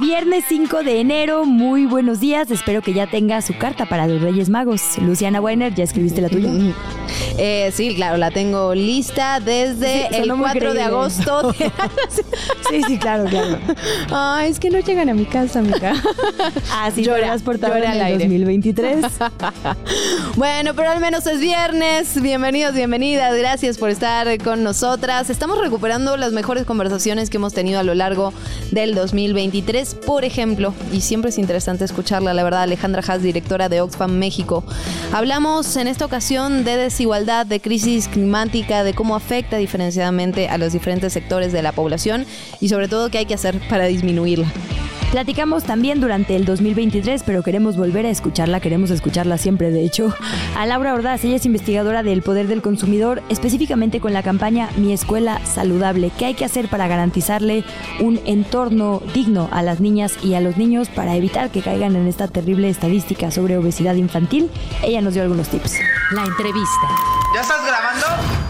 Viernes 5 de enero, muy buenos días. Espero que ya tenga su carta para los Reyes Magos. Luciana Weiner, ¿ya escribiste la tuya? Eh, sí, claro, la tengo lista desde Sí, el sonó muy 4 de agosto. Sí, sí, claro, claro. Ay, es que no llegan a mi casa, amiga. Así Llora, te has portado llora en el aire. 2023. Bueno, pero al menos es viernes. Bienvenidos, bienvenidas. Gracias por estar con nosotras. Estamos recuperando las mejores conversaciones que hemos tenido a lo largo del 2023. Por ejemplo, y siempre es interesante escucharla, la verdad, Alejandra Haas, directora de Oxfam México. Hablamos en esta ocasión de desigualdad, de crisis climática, de cómo afecta diferenciadamente a los diferentes sectores de la población y sobre todo qué hay que hacer para disminuirla. Platicamos también durante el 2023, pero queremos volver a escucharla, queremos escucharla siempre, de hecho, a Laura Ordaz. Ella es investigadora del Poder del Consumidor, específicamente con la campaña Mi Escuela Saludable. ¿Qué hay que hacer para garantizarle un entorno digno a las niñas y a los niños para evitar que caigan en esta terrible estadística sobre obesidad infantil? Ella nos dio algunos tips. La entrevista. ¿Ya estás grabando?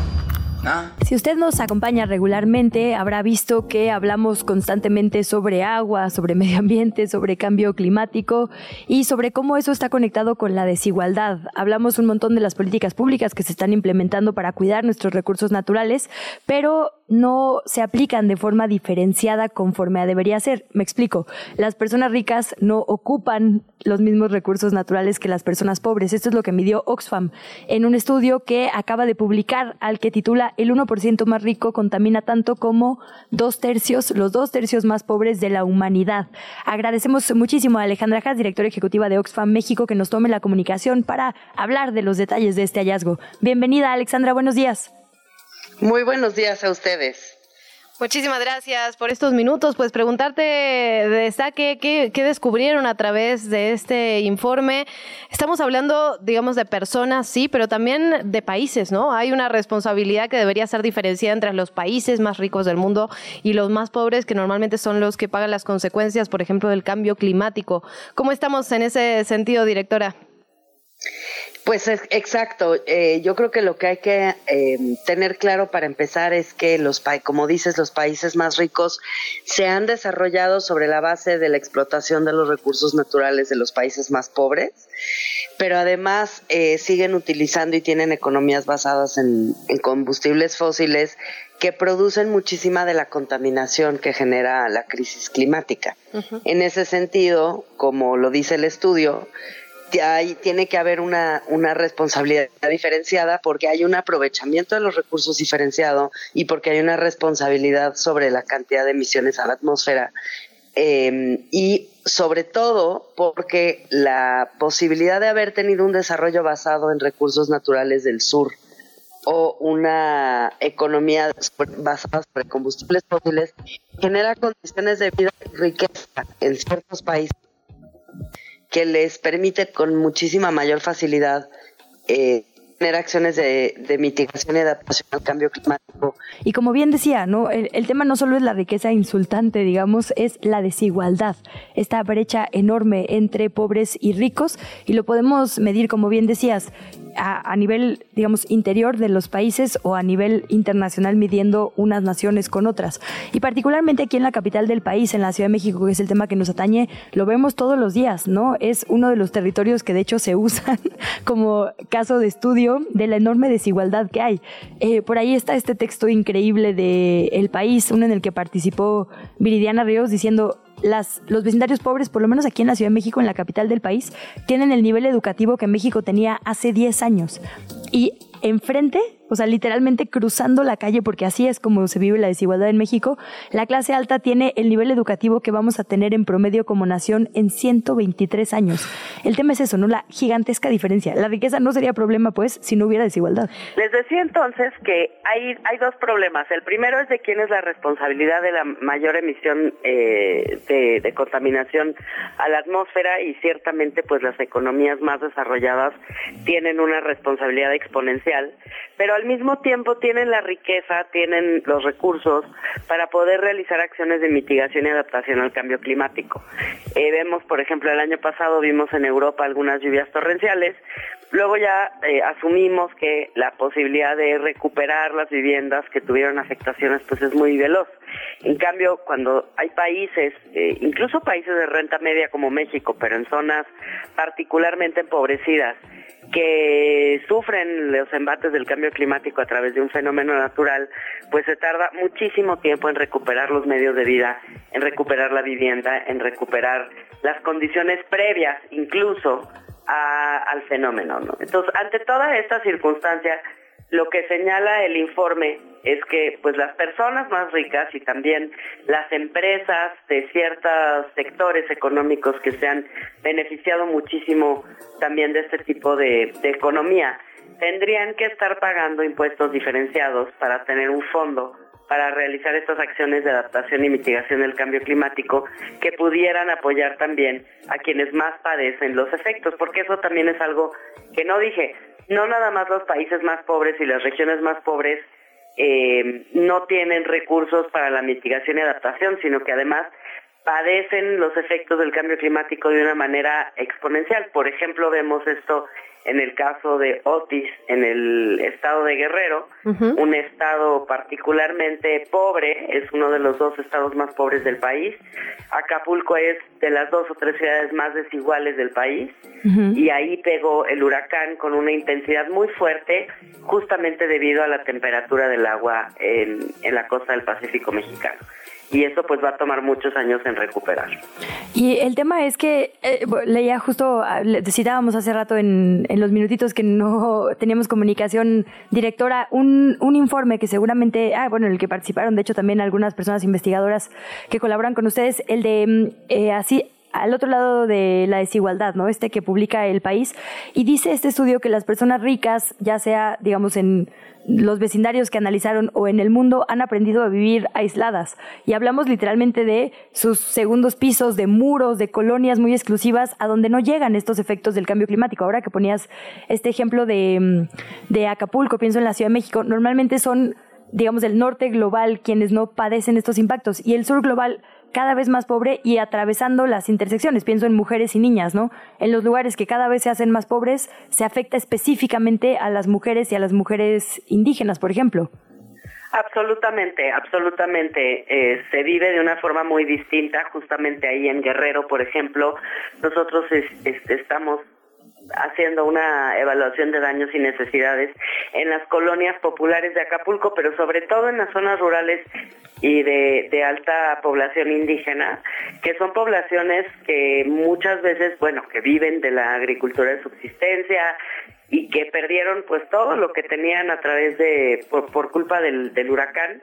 No. Si usted nos acompaña regularmente, habrá visto que hablamos constantemente sobre agua, sobre medio ambiente, sobre cambio climático y sobre cómo eso está conectado con la desigualdad. Hablamos un montón de las políticas públicas que se están implementando para cuidar nuestros recursos naturales, pero no se aplican de forma diferenciada conforme a debería ser. Me explico. Las personas ricas no ocupan los mismos recursos naturales que las personas pobres. Esto es lo que midió Oxfam en un estudio que acaba de publicar al que titula El 1% más rico contamina tanto como dos tercios, los dos tercios más pobres de la humanidad. Agradecemos muchísimo a Alejandra Haas, directora ejecutiva de Oxfam México, que nos tome la comunicación para hablar de los detalles de este hallazgo. Bienvenida, Alexandra. Buenos días. Muy buenos días a ustedes. Muchísimas gracias por estos minutos. Pues preguntarte de saque qué, qué descubrieron a través de este informe. Estamos hablando, digamos, de personas, sí, pero también de países, ¿no? Hay una responsabilidad que debería ser diferenciada entre los países más ricos del mundo y los más pobres, que normalmente son los que pagan las consecuencias, por ejemplo, del cambio climático. ¿Cómo estamos en ese sentido, directora? Pues es, exacto, eh, yo creo que lo que hay que eh, tener claro para empezar es que los como dices, los países más ricos se han desarrollado sobre la base de la explotación de los recursos naturales de los países más pobres, pero además eh, siguen utilizando y tienen economías basadas en, en combustibles fósiles que producen muchísima de la contaminación que genera la crisis climática. En ese sentido, como lo dice el estudio, ahí tiene que haber una, una responsabilidad diferenciada porque hay un aprovechamiento de los recursos diferenciado y porque hay una responsabilidad sobre la cantidad de emisiones a la atmósfera. Eh, y sobre todo porque la posibilidad de haber tenido un desarrollo basado en recursos naturales del sur o una economía basada sobre combustibles fósiles genera condiciones de vida y riqueza en ciertos países que les permite con muchísima mayor facilidad eh, acciones de, mitigación y adaptación al cambio climático. Y como bien decía, ¿no? El, el tema no solo es la riqueza insultante, digamos, es la desigualdad, esta brecha enorme entre pobres y ricos, y lo podemos medir, como bien decías, a, a nivel, digamos, interior de los países o a nivel internacional midiendo unas naciones con otras. Y particularmente aquí en la capital del país, en la Ciudad de México, que es el tema que nos atañe, lo vemos todos los días, ¿no? Es uno de los territorios que de hecho se usan como caso de estudio de la enorme desigualdad que hay. Eh, por ahí está este texto increíble de El País, uno en el que participó Viridiana Ríos diciendo las, los vecindarios pobres, por lo menos aquí en la Ciudad de México, en la capital del país, tienen el nivel educativo que México tenía hace 10 años. Y enfrente, o sea, literalmente cruzando la calle, porque así es como se vive la desigualdad en México, la clase alta tiene el nivel educativo que vamos a tener en promedio como nación en 123 años. El tema es eso, ¿no? La gigantesca diferencia. La riqueza no sería problema, pues, si no hubiera desigualdad. Les decía entonces que hay, hay dos problemas. El primero es de quién es la responsabilidad de la mayor emisión eh, de, de contaminación a la atmósfera y ciertamente pues las economías más desarrolladas tienen una responsabilidad exponencial, pero al mismo tiempo tienen la riqueza, tienen los recursos para poder realizar acciones de mitigación y adaptación al cambio climático. Eh, vemos, por ejemplo, el año pasado vimos en Europa algunas lluvias torrenciales, luego ya eh, asumimos que la posibilidad de recuperar las viviendas que tuvieron afectaciones pues es muy veloz. En cambio, cuando hay países, eh, incluso países de renta media como México, pero en zonas particularmente empobrecidas, que sufren los embates del cambio climático a través de un fenómeno natural, pues se tarda muchísimo tiempo en recuperar los medios de vida, en recuperar la vivienda, en recuperar las condiciones previas incluso al fenómeno. Entonces, ante toda esta circunstancia, lo que señala el informe es que pues las personas más ricas y también las empresas de ciertos sectores económicos que se han beneficiado muchísimo también de este tipo de, de economía tendrían que estar pagando impuestos diferenciados para tener un fondo para realizar estas acciones de adaptación y mitigación del cambio climático que pudieran apoyar también a quienes más padecen los efectos, porque eso también es algo que no dije no nada más los países más pobres y las regiones más pobres eh, no tienen recursos para la mitigación y adaptación, sino que además padecen los efectos del cambio climático de una manera exponencial. Por ejemplo, vemos esto en el caso de Otis, en el estado de Guerrero, un estado particularmente pobre, es uno de los dos estados más pobres del país. Acapulco es de las dos o tres ciudades más desiguales del país y ahí pegó el huracán con una intensidad muy fuerte, justamente debido a la temperatura del agua en, en la costa del Pacífico mexicano y eso pues va a tomar muchos años en recuperar. Y el tema es que eh, leía justo, ah, citábamos hace rato en, en, los minutitos que no teníamos comunicación directora, un, un informe que seguramente, ah, bueno, el que participaron, de hecho también algunas personas investigadoras que colaboran con ustedes, el de mm, eh, así al otro lado de la desigualdad, ¿no? Este que publica el país. Y dice este estudio que las personas ricas, ya sea, digamos, en los vecindarios que analizaron o en el mundo han aprendido a vivir aisladas. Y hablamos literalmente de sus segundos pisos, de muros, de colonias muy exclusivas a donde no llegan estos efectos del cambio climático. Ahora que ponías este ejemplo de, de Acapulco, pienso en la Ciudad de México, normalmente son digamos, el norte global quienes no padecen estos impactos y el sur global cada vez más pobre y atravesando las intersecciones. Pienso en mujeres y niñas, ¿no? En los lugares que cada vez se hacen más pobres, se afecta específicamente a las mujeres y a las mujeres indígenas, por ejemplo. Absolutamente, absolutamente. Eh, se vive de una forma muy distinta, justamente ahí en Guerrero, por ejemplo. Nosotros estamos haciendo una evaluación de daños y necesidades en las colonias populares de Acapulco, pero sobre todo en las zonas rurales y de, alta población indígena, que son poblaciones que muchas veces, bueno, que viven de la agricultura de subsistencia y que perdieron pues todo lo que tenían a través de, por, culpa del huracán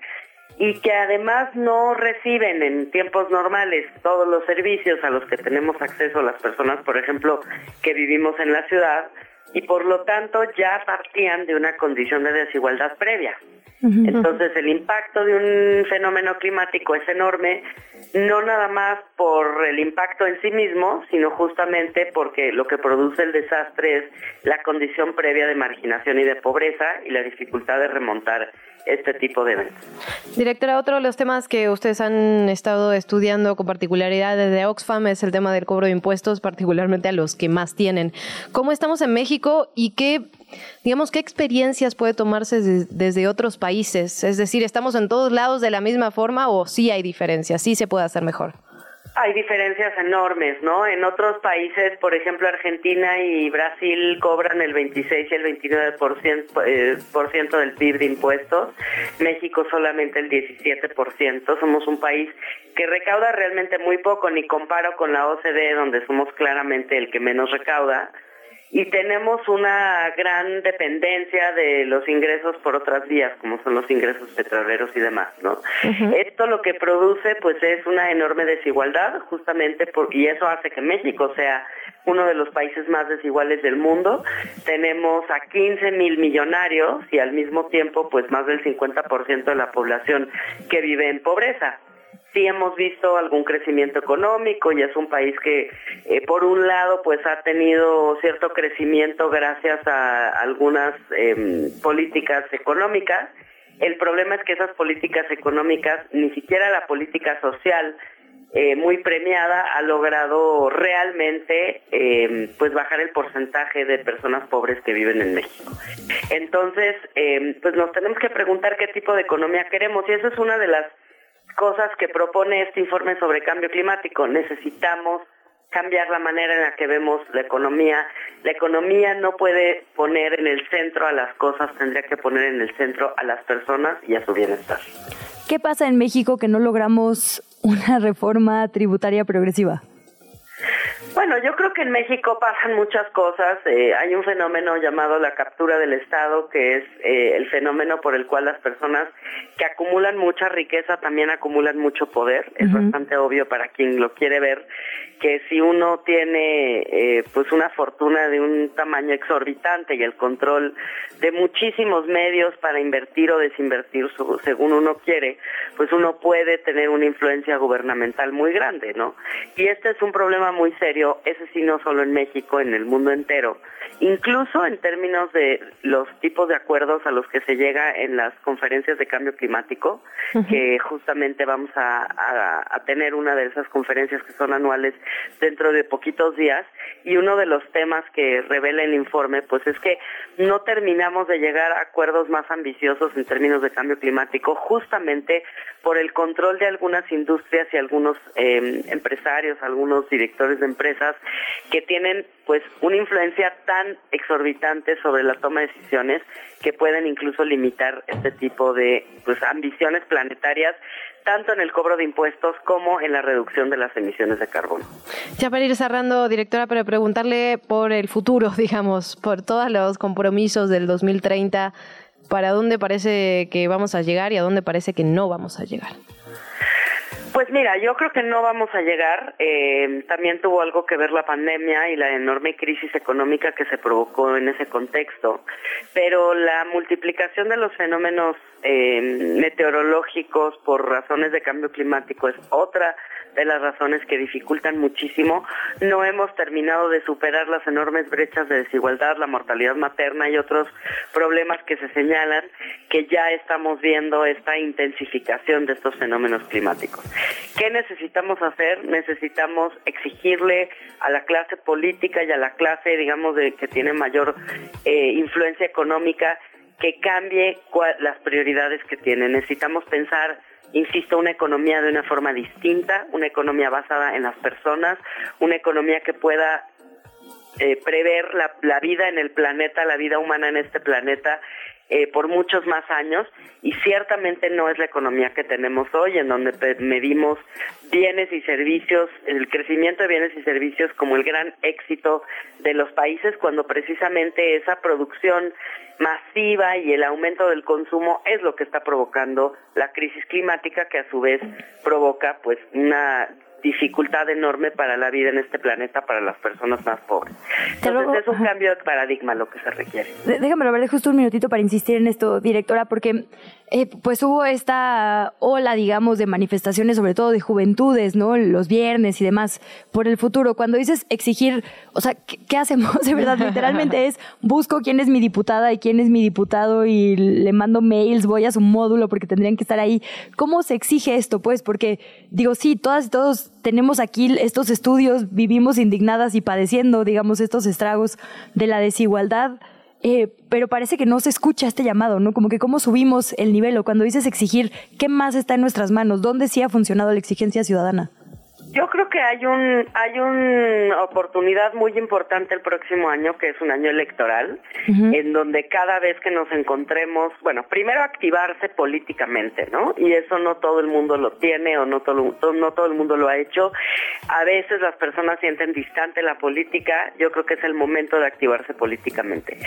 y que además no reciben en tiempos normales todos los servicios a los que tenemos acceso las personas, por ejemplo, que vivimos en la ciudad, y por lo tanto ya partían de una condición de desigualdad previa. Entonces el impacto de un fenómeno climático es enorme, no nada más por el impacto en sí mismo, sino justamente porque lo que produce el desastre es la condición previa de marginación y de pobreza y la dificultad de remontar este tipo de eventos. Directora, otro de los temas que ustedes han estado estudiando con particularidad desde Oxfam es el tema del cobro de impuestos, particularmente a los que más tienen. ¿Cómo estamos en México y qué, digamos, qué experiencias puede tomarse desde otros países? Es decir, ¿estamos en todos lados de la misma forma o sí hay diferencias? ¿Sí se puede hacer mejor? Hay diferencias enormes, ¿no? En otros países, por ejemplo, Argentina y Brasil cobran el 26 y el 29% eh, por ciento del PIB de impuestos, México solamente el 17%. Somos un país que recauda realmente muy poco, ni comparo con la OCDE, donde somos claramente el que menos recauda. Y tenemos una gran dependencia de los ingresos por otras vías, como son los ingresos petroleros y demás, ¿no? Esto lo que produce, pues, es una enorme desigualdad, justamente, por, y eso hace que México sea uno de los países más desiguales del mundo. Tenemos a 15 mil millonarios y al mismo tiempo, pues, más del 50% de la población que vive en pobreza sí hemos visto algún crecimiento económico y es un país que eh, por un lado pues ha tenido cierto crecimiento gracias a algunas em, políticas económicas. El problema es que esas políticas económicas, ni siquiera la política social eh, muy premiada ha logrado realmente em, pues bajar el porcentaje de personas pobres que viven en México. Entonces, em, pues nos tenemos que preguntar qué tipo de economía queremos y esa es una de las cosas que propone este informe sobre cambio climático. Necesitamos cambiar la manera en la que vemos la economía. La economía no puede poner en el centro a las cosas, tendría que poner en el centro a las personas y a su bienestar. ¿Qué pasa en México que no logramos una reforma tributaria progresiva? Bueno, yo creo que en México pasan muchas cosas. Eh, hay un fenómeno llamado la captura del Estado, que es eh, el fenómeno por el cual las personas que acumulan mucha riqueza también acumulan mucho poder. Es bastante obvio para quien lo quiere ver que si uno tiene eh, pues una fortuna de un tamaño exorbitante y el control de muchísimos medios para invertir o desinvertir según uno quiere, pues uno puede tener una influencia gubernamental muy grande, ¿no? Y este es un problema muy serio, ese sí no solo en México, en el mundo entero, incluso en términos de los tipos de acuerdos a los que se llega en las conferencias de cambio climático, que justamente vamos a, a tener una de esas conferencias que son anuales dentro de poquitos días. Y uno de los temas que revela el informe pues es que no terminamos de llegar a acuerdos más ambiciosos en términos de cambio climático justamente por el control de algunas industrias y algunos em, empresarios, algunos directores de empresas que tienen pues una influencia tan exorbitante sobre la toma de decisiones que pueden incluso limitar este tipo de pues ambiciones planetarias tanto en el cobro de impuestos como en la reducción de las emisiones de carbono. Ya para ir cerrando, directora, para preguntarle por el futuro, digamos, por todos los compromisos del 2030, ¿para dónde parece que vamos a llegar y a dónde parece que no vamos a llegar? Pues mira, yo creo que no vamos a llegar. Eh, también tuvo algo que ver la pandemia y la enorme crisis económica que se provocó en ese contexto. Pero la multiplicación de los fenómenos eh, meteorológicos por razones de cambio climático es otra de las razones que dificultan muchísimo. No hemos terminado de superar las enormes brechas de desigualdad, la mortalidad materna y otros problemas que se señalan que ya estamos viendo esta intensificación de estos fenómenos climáticos. ¿Qué necesitamos hacer? Necesitamos exigirle a la clase política y a la clase, digamos, de, que tiene mayor eh, influencia económica que cambie las prioridades que tiene. Necesitamos pensar insisto, una economía de una forma distinta, una economía basada en las personas, una economía que pueda eh, prever la, la, vida en el planeta, la vida humana en este planeta eh, por muchos más años y ciertamente no es la economía que tenemos hoy en donde medimos bienes y servicios, el crecimiento de bienes y servicios como el gran éxito de los países cuando precisamente esa producción masiva y el aumento del consumo es lo que está provocando la crisis climática que a su vez provoca pues una dificultad enorme para la vida en este planeta para las personas más pobres. Entonces es un cambio de paradigma lo que se requiere. Déjame ver justo un minutito para insistir en esto, directora, porque eh, pues hubo esta ola, digamos, de manifestaciones, sobre todo de juventudes, ¿no? Los viernes y demás, por el futuro. Cuando dices exigir, o sea, ¿qué, hacemos? De verdad, literalmente es busco quién es mi diputada y quién es mi diputado y le mando mails, voy a su módulo porque tendrían que estar ahí. ¿Cómo se exige esto? Pues porque, digo, sí, todas y todos tenemos aquí estos estudios, vivimos indignadas y padeciendo, digamos, estos estragos de la desigualdad eh, pero parece que no se escucha este llamado, ¿no? Como que cómo subimos el nivel o cuando dices exigir, ¿qué más está en nuestras manos? ¿Dónde sí ha funcionado la exigencia ciudadana? Yo creo que hay un hay una oportunidad muy importante el próximo año, que es un año electoral, en donde cada vez que nos encontremos, bueno, primero activarse políticamente, ¿no? Y eso no todo el mundo lo tiene o no todo no todo el mundo lo ha hecho. A veces las personas sienten distante la política. Yo creo que es el momento de activarse políticamente.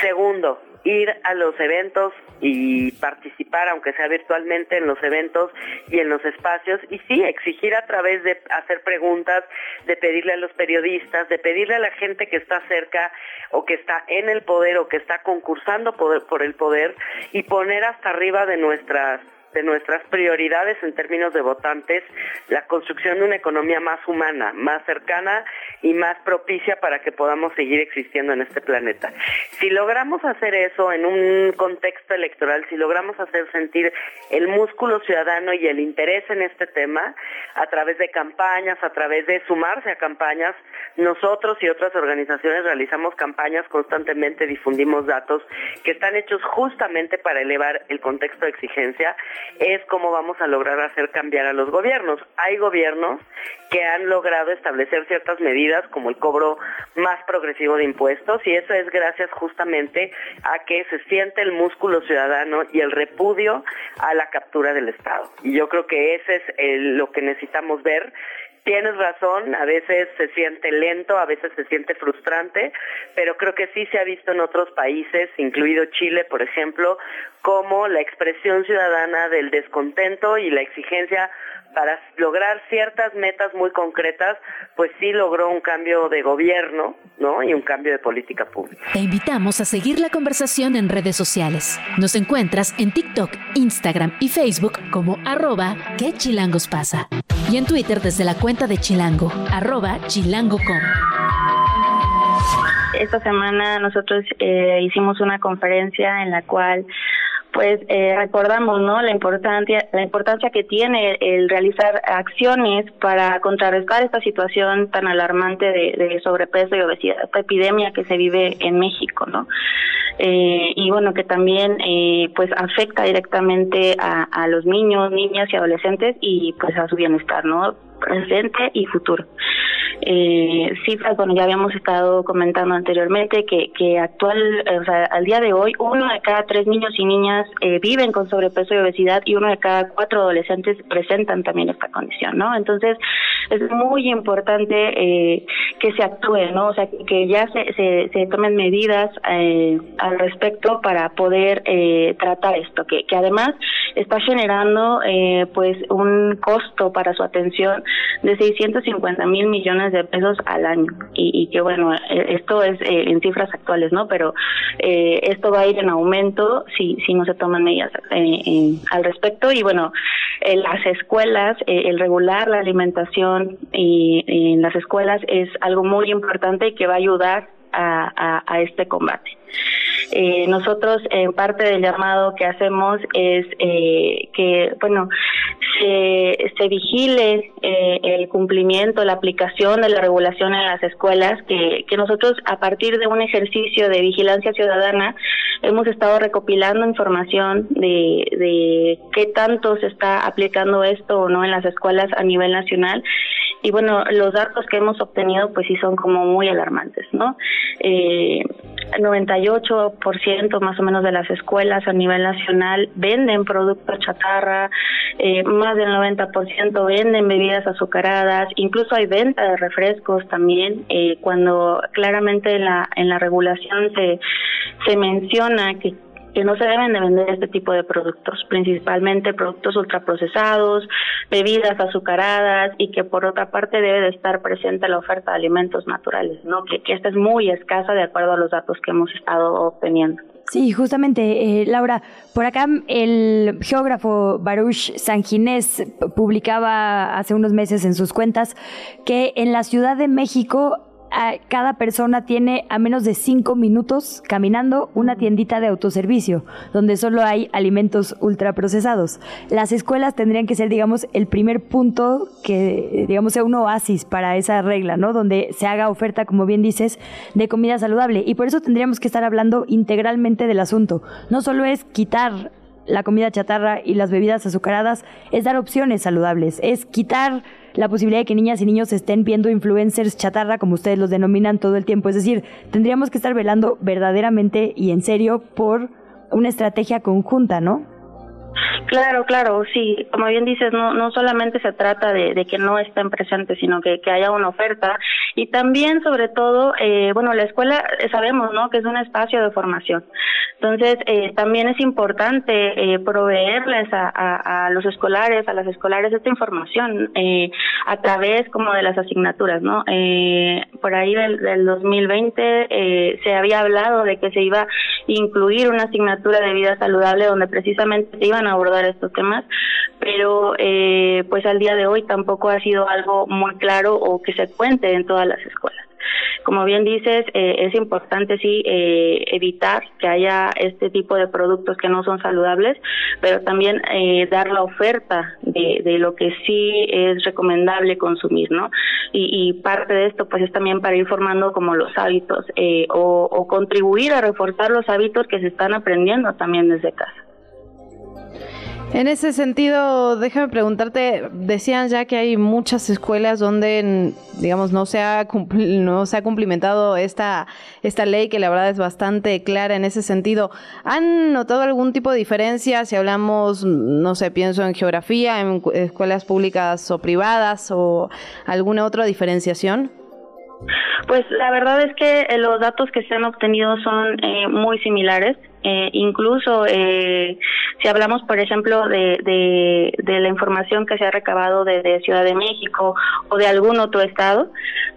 Segundo, ir a los eventos y participar, aunque sea virtualmente, en los eventos y en los espacios. Y sí, exigir a través de hacer preguntas, de pedirle a los periodistas, de pedirle a la gente que está cerca o que está en el poder o que está concursando por el poder y poner hasta arriba de nuestras de nuestras prioridades en términos de votantes la construcción de una economía más humana, más cercana y más propicia para que podamos seguir existiendo en este planeta. Si logramos hacer eso en un contexto electoral, si logramos hacer sentir el músculo ciudadano y el interés en este tema a través de campañas, a través de sumarse a campañas, nosotros y otras organizaciones realizamos campañas constantemente, difundimos datos que están hechos justamente para elevar el contexto de exigencia es cómo vamos a lograr hacer cambiar a los gobiernos. Hay gobiernos que han logrado establecer ciertas medidas como el cobro más progresivo de impuestos y eso es gracias justamente a que se siente el músculo ciudadano y el repudio a la captura del Estado. Y yo creo que ese es lo que necesitamos ver Tienes razón, a veces se siente lento, a veces se siente frustrante, pero creo que sí se ha visto en otros países, incluido Chile, por ejemplo, como la expresión ciudadana del descontento y la exigencia para lograr ciertas metas muy concretas, pues sí logró un cambio de gobierno, ¿no? Y un cambio de política pública. Te invitamos a seguir la conversación en redes sociales. Nos encuentras en TikTok, Instagram y Facebook como arroba que chilangos pasa. Y en Twitter desde la cuenta de Chilango, arroba chilango.com. Esta semana nosotros eh, hicimos una conferencia en la cual pues eh, recordamos no la importancia la importancia que tiene el realizar acciones para contrarrestar esta situación tan alarmante de, sobrepeso y obesidad esta epidemia que se vive en México no eh, y bueno que también eh, pues afecta directamente a, a los niños niñas y adolescentes y pues a su bienestar no presente y futuro eh, cifras, bueno, ya habíamos estado comentando anteriormente que, que actual, o sea, al día de hoy, uno de cada tres niños y niñas eh, viven con sobrepeso y obesidad y uno de cada cuatro adolescentes presentan también esta condición, ¿no? Entonces, es muy importante eh, que se actúe, ¿no? O sea, que ya se, se, se tomen medidas eh, al respecto para poder eh, tratar esto, que, que además está generando eh, pues un costo para su atención de 650 mil millones de pesos al año y, y que bueno, eh, esto es eh, en cifras actuales, ¿no? Pero eh, esto va a ir en aumento si, si no se toman medidas eh, al respecto y bueno, en las escuelas, el regular la alimentación y, en las escuelas es algo muy importante y que va a ayudar a, a, este combate. Eh, nosotros, en parte del llamado que hacemos es eh, que, bueno, se, se vigile eh, el cumplimiento, la aplicación de la regulación en las escuelas, que, que nosotros, a partir de un ejercicio de vigilancia ciudadana, hemos estado recopilando información de, de qué tanto se está aplicando esto o no en las escuelas a nivel nacional y bueno, los datos que hemos obtenido pues sí son como muy alarmantes, ¿no? Eh, 98% más o menos de las escuelas a nivel nacional venden productos chatarra, eh, más del 90% venden bebidas azucaradas, incluso hay venta de refrescos también, eh, cuando claramente en la, en la regulación se, se menciona que que no se deben de vender este tipo de productos, principalmente productos ultraprocesados, bebidas azucaradas y que por otra parte debe de estar presente la oferta de alimentos naturales, ¿no? Que, que esta es muy escasa de acuerdo a los datos que hemos estado obteniendo. Sí, justamente, eh, Laura, por acá el geógrafo Baruch Sanginés publicaba hace unos meses en sus cuentas que en la Ciudad de México cada persona tiene a menos de cinco minutos caminando una tiendita de autoservicio, donde solo hay alimentos ultraprocesados. Las escuelas tendrían que ser, digamos, el primer punto que, digamos, sea un oasis para esa regla, ¿no? Donde se haga oferta, como bien dices, de comida saludable. Y por eso tendríamos que estar hablando integralmente del asunto. No solo es quitar la comida chatarra y las bebidas azucaradas es dar opciones saludables, es quitar la posibilidad de que niñas y niños estén viendo influencers chatarra, como ustedes los denominan todo el tiempo. Es decir, tendríamos que estar velando verdaderamente y en serio por una estrategia conjunta, ¿no? Claro, claro, sí. Como bien dices, no, no solamente se trata de, que no estén presentes, sino que, que, haya una oferta. Y también, sobre todo, eh, bueno, la escuela eh, sabemos, ¿no? Que es un espacio de formación. Entonces, eh, también es importante eh, proveerles a, los escolares, a las escolares esta información eh, a través como de las asignaturas, ¿no? Eh, por ahí del, del 2020 eh, se había hablado de que se iba a incluir una asignatura de vida saludable donde precisamente se iban abordar estos temas, pero eh, pues al día de hoy tampoco ha sido algo muy claro o que se cuente en todas las escuelas. Como bien dices, eh, es importante sí eh, evitar que haya este tipo de productos que no son saludables, pero también eh, dar la oferta de, de, lo que sí es recomendable consumir, ¿no? Y, parte de esto pues es también para ir formando como los hábitos eh, o contribuir a reforzar los hábitos que se están aprendiendo también desde casa. En ese sentido, déjame preguntarte, decían ya que hay muchas escuelas donde, digamos, no se ha, no se ha cumplimentado esta, esta ley, que la verdad es bastante clara en ese sentido. ¿Han notado algún tipo de diferencia si hablamos, no sé, pienso en geografía, en escuelas públicas o privadas o alguna otra diferenciación? Pues la verdad es que los datos que se han obtenido son eh, muy similares. Eh, incluso eh, si hablamos, por ejemplo, de, de, la información que se ha recabado de, Ciudad de México o de algún otro estado,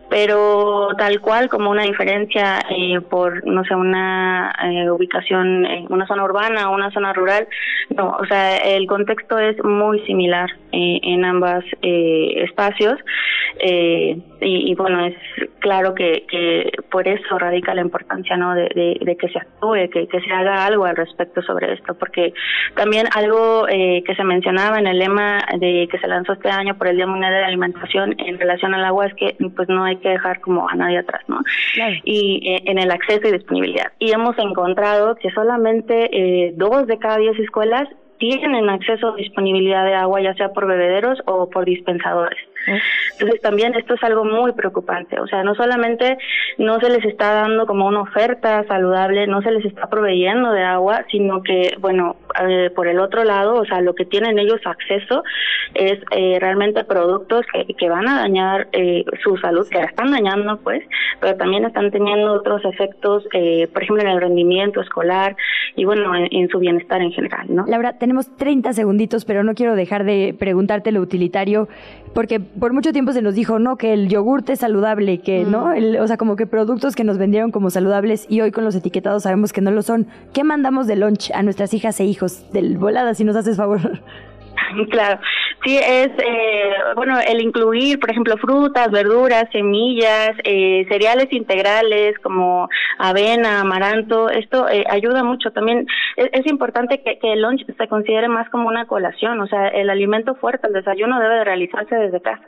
pero tal cual como una diferencia eh, por, no sé, una eh, ubicación en una zona urbana o una zona rural, no, o sea, el contexto es muy similar eh, en ambas eh, espacios y, y, bueno, es claro que, que por eso radica la importancia, ¿no?, de, que se actúe, que, se haga algo al respecto sobre esto, porque también algo que se mencionaba en el lema de que se lanzó este año por el Día Mundial de la Alimentación en relación al agua es que pues no hay que dejar como a nadie atrás, ¿no? Claro. Y eh, en el acceso y disponibilidad. Y hemos encontrado que solamente eh, dos de cada diez escuelas tienen acceso a disponibilidad de agua, ya sea por bebederos o por dispensadores. Entonces también esto es algo muy preocupante, o sea, no solamente no se les está dando como una oferta saludable, no se les está proveyendo de agua, sino que, bueno, eh, por el otro lado, o sea, lo que tienen ellos acceso es eh, realmente productos que, que, van a dañar eh, su salud, que la están dañando, pues, pero también están teniendo otros efectos, eh, por ejemplo, en el rendimiento escolar y, bueno, en, en su bienestar en general, ¿no? Laura, tenemos 30 segunditos, pero no quiero dejar de preguntarte lo utilitario, porque por mucho tiempo se nos dijo, no, que el yogurte es saludable, que mm. no, el, o sea, como que productos que nos vendieron como saludables y hoy con los etiquetados sabemos que no lo son. ¿Qué mandamos de lunch a nuestras hijas e hijos? Del volada, si nos haces favor. Claro, sí, es, eh, bueno, el incluir, por ejemplo, frutas, verduras, semillas, eh, cereales integrales como avena, amaranto, esto eh, ayuda mucho. También es, es importante que, que, el lunch se considere más como una colación, o sea, el alimento fuerte, el desayuno debe de realizarse desde casa.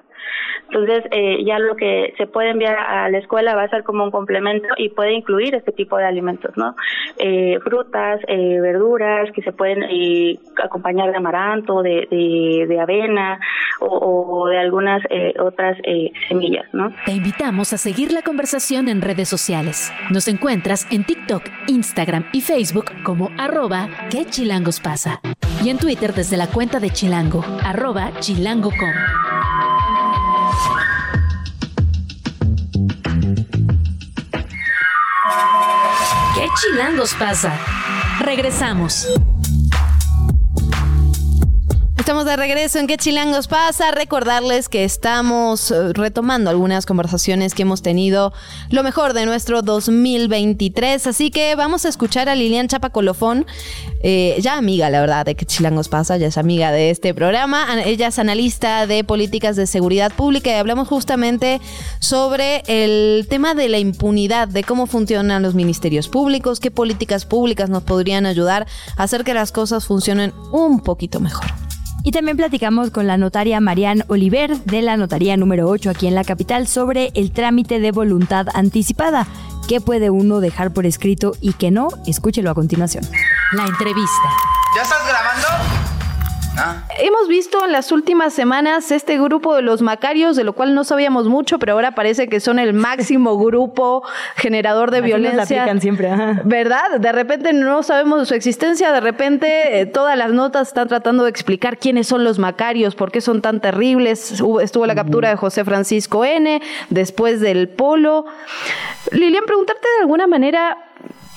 Entonces, eh, ya lo que se puede enviar a la escuela va a ser como un complemento y puede incluir este tipo de alimentos, ¿no? Eh, frutas, eh, verduras que se pueden eh, acompañar de amaranto, de, de, de avena o, o, de algunas eh, otras eh, semillas, ¿no? Te invitamos a seguir la conversación en redes sociales. Nos encuentras en TikTok, Instagram y Facebook como arroba que chilangos pasa. Y en Twitter desde la cuenta de Chilango, arroba chilango.com. chilangos pasa? Regresamos. Estamos de regreso en ¿Qué chilangos pasa? Recordarles que estamos eh, retomando algunas conversaciones que hemos tenido lo mejor de nuestro 2023. Así que vamos a escuchar a Lilian Chapacolofón, eh, ya amiga, la verdad, de ¿Qué chilangos pasa? Ya es amiga de este programa. Ella es analista de políticas de seguridad pública y hablamos justamente sobre el tema de la impunidad, de cómo funcionan los ministerios públicos, qué políticas públicas nos podrían ayudar a hacer que las cosas funcionen un poquito mejor. Y también platicamos con la notaria Marianne Oliver de la notaría número 8 aquí en la capital sobre el trámite de voluntad anticipada. ¿Qué puede uno dejar por escrito y qué no? Escúchelo a continuación. La entrevista. ¿Ya estás grabando? Hemos visto en las últimas semanas este grupo de los Macarios, de lo cual no sabíamos mucho, pero ahora parece que son el máximo grupo generador de violencia. siempre, ¿Verdad? De repente no sabemos de su existencia, de repente eh, todas las notas están tratando de explicar quiénes son los Macarios, por qué son tan terribles. Estuvo la captura de José Francisco N, después del Polo. Lilian, preguntarte de alguna manera,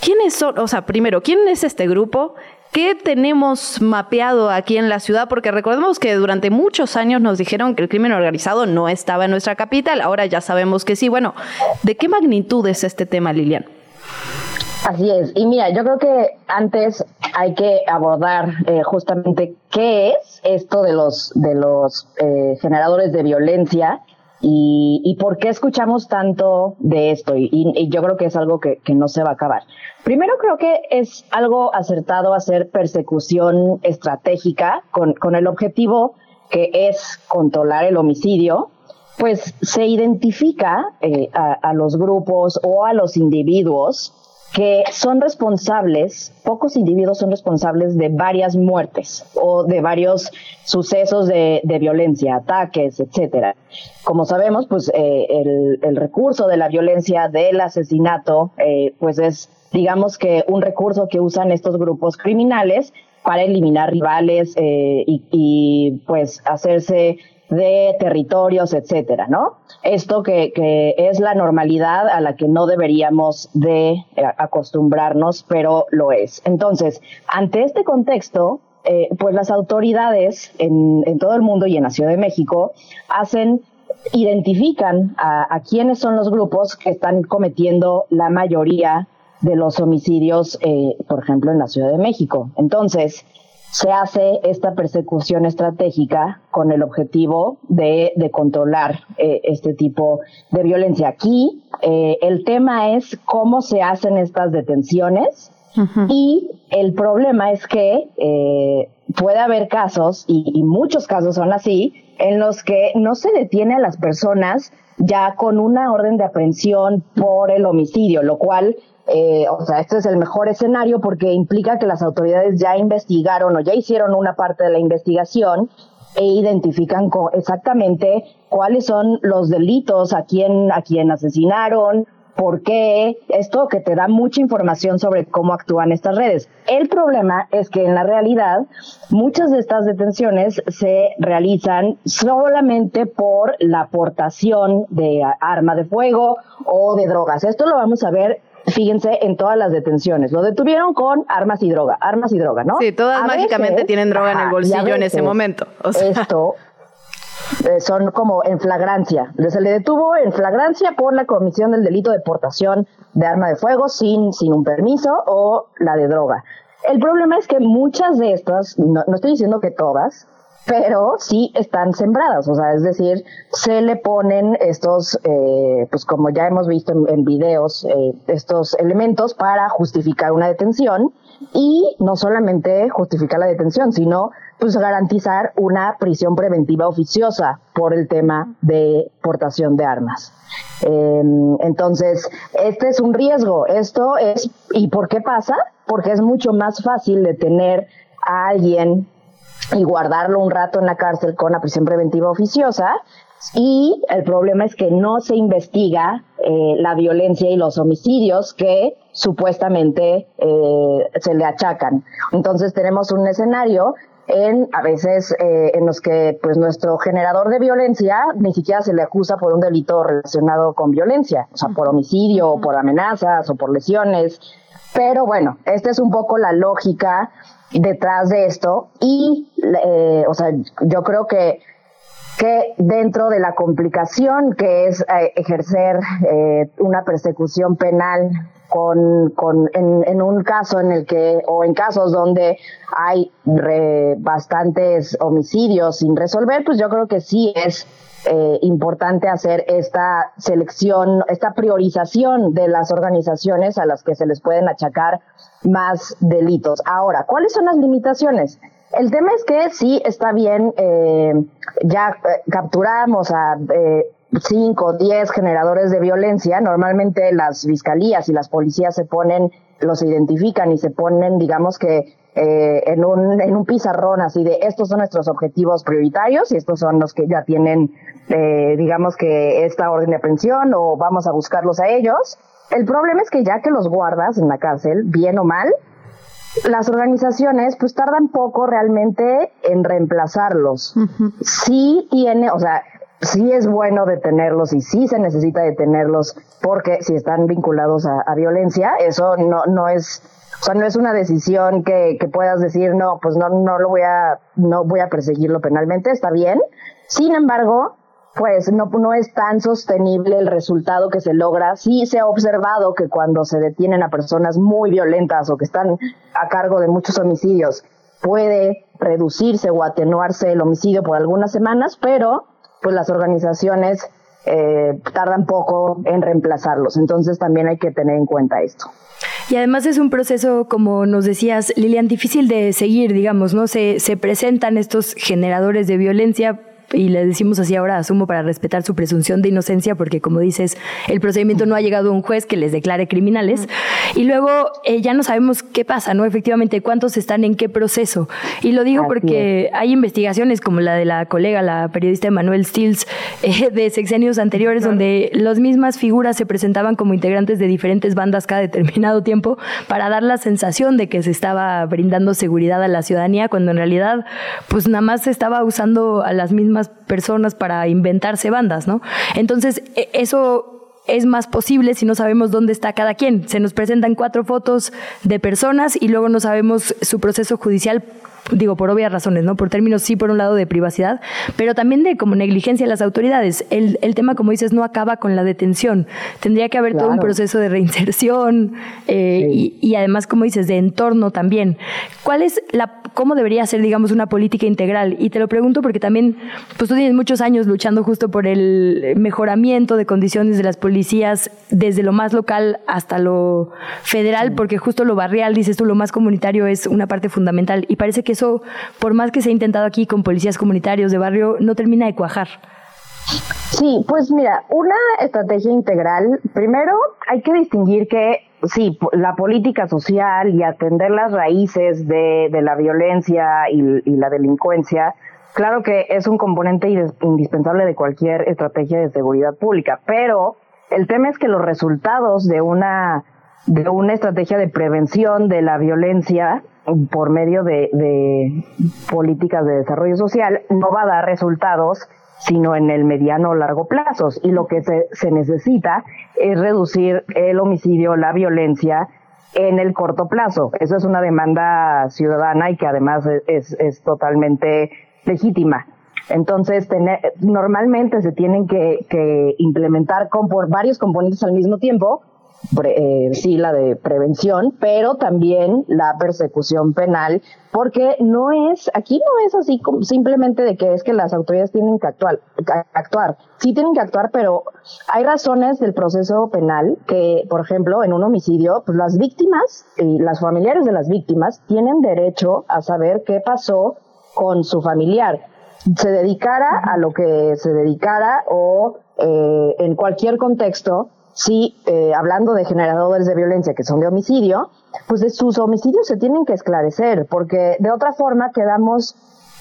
¿quiénes son? O sea, primero, ¿quién es este grupo? ¿Qué tenemos mapeado aquí en la ciudad? Porque recordemos que durante muchos años nos dijeron que el crimen organizado no estaba en nuestra capital, ahora ya sabemos que sí. Bueno, ¿de qué magnitud es este tema, Lilian? Así es. Y mira, yo creo que antes hay que abordar eh, justamente qué es esto de los de los eh, generadores de violencia y, por qué escuchamos tanto de esto. Y, yo creo que es algo que, no se va a acabar. Primero creo que es algo acertado hacer persecución estratégica con, el objetivo que es controlar el homicidio, pues se identifica eh, a, los grupos o a los individuos que son responsables, pocos individuos son responsables de varias muertes o de varios sucesos de, violencia, ataques, etcétera. Como sabemos, pues eh, el, recurso de la violencia del asesinato, eh, pues es, digamos que un recurso que usan estos grupos criminales para eliminar rivales eh, y, y pues hacerse de territorios, etcétera, ¿no? Esto que, que, es la normalidad a la que no deberíamos de eh, acostumbrarnos, pero lo es. Entonces, ante este contexto, eh, pues las autoridades en, en, todo el mundo y en la Ciudad de México hacen, identifican a, a quiénes son los grupos que están cometiendo la mayoría de los homicidios, eh, por ejemplo, en la Ciudad de México. Entonces, se hace esta persecución estratégica con el objetivo de, de controlar eh, este tipo de violencia. Aquí eh, el tema es cómo se hacen estas detenciones y el problema es que eh, puede haber casos, y, y muchos casos son así, en los que no se detiene a las personas ya con una orden de aprehensión por el homicidio, lo cual eh, o sea, este es el mejor escenario porque implica que las autoridades ya investigaron o ya hicieron una parte de la investigación e identifican exactamente cuáles son los delitos, a quién, a quién asesinaron, por qué, esto que te da mucha información sobre cómo actúan estas redes. El problema es que en la realidad muchas de estas detenciones se realizan solamente por la aportación de arma de fuego o de drogas. Esto lo vamos a ver fíjense en todas las detenciones. Lo detuvieron con armas y droga, armas y droga, ¿no? Sí, todas mágicamente tienen droga en el bolsillo en ese momento. Esto eh, son como en flagrancia. Se le detuvo en flagrancia por la comisión del delito de portación de arma de fuego sin, sin un permiso o la de droga. El problema es que muchas de estas, no estoy diciendo que todas, pero sí están sembradas, o sea, es decir, se le ponen estos, eh, pues como ya hemos visto en, videos, eh, estos elementos para justificar una detención y no solamente justificar la detención, sino pues garantizar una prisión preventiva oficiosa por el tema de portación de armas. Em, entonces, este es un riesgo. Esto es, ¿y por qué pasa? Porque es mucho más fácil detener a alguien y guardarlo un rato en la cárcel con la prisión preventiva oficiosa. Y el problema es que no se investiga eh, la violencia y los homicidios que supuestamente eh, se le achacan. Entonces tenemos un escenario en a veces eh, en los que pues nuestro generador de violencia ni siquiera se le acusa por un delito relacionado con violencia, o sea, por homicidio, o por amenazas o por lesiones. Pero bueno, esta es un poco la lógica detrás de esto y, eh, o sea, yo creo que que dentro de la complicación que es eh, ejercer eh, una persecución penal con, con en, en, un caso en el que o en casos donde hay bastantes homicidios sin resolver, pues yo creo que sí es eh, importante hacer esta selección, esta priorización de las organizaciones a las que se les pueden achacar más delitos. Ahora, ¿cuáles son las limitaciones? El tema es que sí está bien, eh, ya eh, capturamos a cinco o diez generadores de violencia, normalmente las fiscalías y las policías se ponen, los identifican y se ponen, digamos que eh, en, un, en un pizarrón así de estos son nuestros objetivos prioritarios y estos son los que ya tienen, eh, digamos que esta orden de aprehensión o vamos a buscarlos a ellos. El problema es que ya que los guardas en la cárcel, bien o mal, las organizaciones pues tardan poco realmente en reemplazarlos. Sí tiene, o sea, sí es bueno detenerlos y sí se necesita detenerlos porque si están vinculados a, violencia, eso no, no es, o sea, no es una decisión que, que puedas decir, no, pues no, no lo voy a, no voy a perseguirlo penalmente, está bien. Sin embargo, pues no, no es tan sostenible el resultado que se logra. Sí se ha observado que cuando se detienen a personas muy violentas o que están a cargo de muchos homicidios, puede reducirse o atenuarse el homicidio por algunas semanas, pero pues las organizaciones eh, tardan poco en reemplazarlos. Entonces también hay que tener en cuenta esto. Y además es un proceso, como nos decías, Lilian, difícil de seguir, digamos, ¿no? Se, se presentan estos generadores de violencia y le decimos así ahora, asumo para respetar su presunción de inocencia, porque como dices, el procedimiento no ha llegado a un juez que les declare criminales. Y luego eh, ya no sabemos qué pasa, ¿no? Efectivamente, cuántos están en qué proceso. Y lo digo porque hay investigaciones como la de la colega, la periodista Emanuel Stills, eh, de sexenios anteriores, donde las mismas figuras se presentaban como integrantes de diferentes bandas cada determinado tiempo para dar la sensación de que se estaba brindando seguridad a la ciudadanía, cuando en realidad, pues nada más se estaba usando a las mismas personas para inventarse bandas, ¿no? Entonces, e, eso es más posible si no sabemos dónde está cada quien. Se nos presentan cuatro fotos de personas y luego no sabemos su proceso judicial digo, por obvias razones, ¿no? Por términos, sí, por un lado de privacidad, pero también de como negligencia de las autoridades. El, el tema, como dices, no acaba con la detención. Tendría que haber todo un proceso de reinserción eh, y, y, además, como dices, de entorno también. ¿Cuál es la, cómo debería ser, digamos, una política integral? Y te lo pregunto porque también, pues tú tienes muchos años luchando justo por el mejoramiento de condiciones de las policías desde lo más local hasta lo federal, porque justo lo barrial, dices tú, lo más comunitario es una parte fundamental y parece que eso, por más que se ha intentado aquí con policías comunitarios de barrio, no termina de cuajar. Sí, pues mira, una estrategia integral, primero hay que distinguir que sí, la política social y atender las raíces de, la violencia y, y, la delincuencia, claro que es un componente indispensable de cualquier estrategia de seguridad pública, pero el tema es que los resultados de una de una estrategia de prevención de la violencia por medio de, de, políticas de desarrollo social no va a dar resultados sino en el mediano o largo plazo. Y lo que se, se necesita es reducir el homicidio, la violencia en el corto plazo. Eso es una demanda ciudadana y que además es, es totalmente legítima. Entonces, tener, normalmente se tienen que, que implementar con, por varios componentes al mismo tiempo eh, sí la de prevención, pero también la persecución penal, porque no es, aquí no es así como simplemente de que es que las autoridades tienen que actuar, actuar. Sí tienen que actuar, pero hay razones del proceso penal que, por ejemplo, en un homicidio, pues las víctimas y las familiares de las víctimas tienen derecho a saber qué pasó con su familiar se dedicara a lo que se dedicara o eh, en cualquier contexto, sí, eh, hablando de generadores de violencia que son de homicidio, pues de sus homicidios se tienen que esclarecer, porque de otra forma quedamos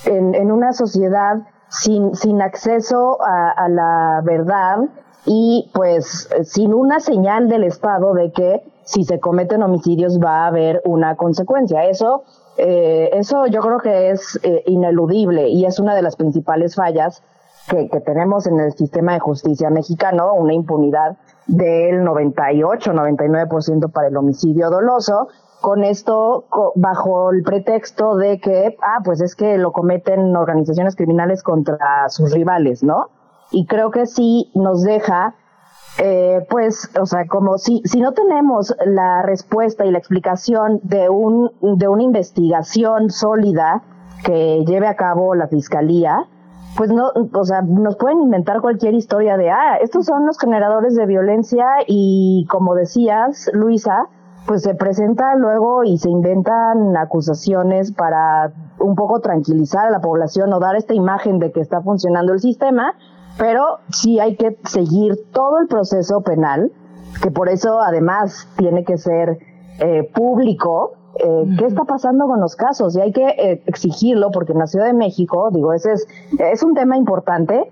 en, en una sociedad sin, acceso a, a, la verdad y pues sin una señal del Estado de que si se cometen homicidios va a haber una consecuencia. Eso, eh, eso yo creo que es eh, ineludible y es una de las principales fallas que, tenemos en el sistema de justicia mexicano, una impunidad del 98-99% para el homicidio doloso, con esto bajo el pretexto de que, ah, pues es que lo cometen organizaciones criminales contra sus rivales, ¿no? Y creo que sí nos deja, eh, pues, o sea, como si, si no tenemos la respuesta y la explicación de un, de una investigación sólida que lleve a cabo la fiscalía, pues no, o sea, nos pueden inventar cualquier historia de, ah, estos son los generadores de violencia y como decías, Luisa, pues se presenta luego y se inventan acusaciones para un poco tranquilizar a la población o dar esta imagen de que está funcionando el sistema, pero sí hay que seguir todo el proceso penal, que por eso además tiene que ser eh, público. Eh, ¿Qué está pasando con los casos? Y hay que eh, exigirlo porque en la Ciudad de México, digo, ese es, es un tema importante.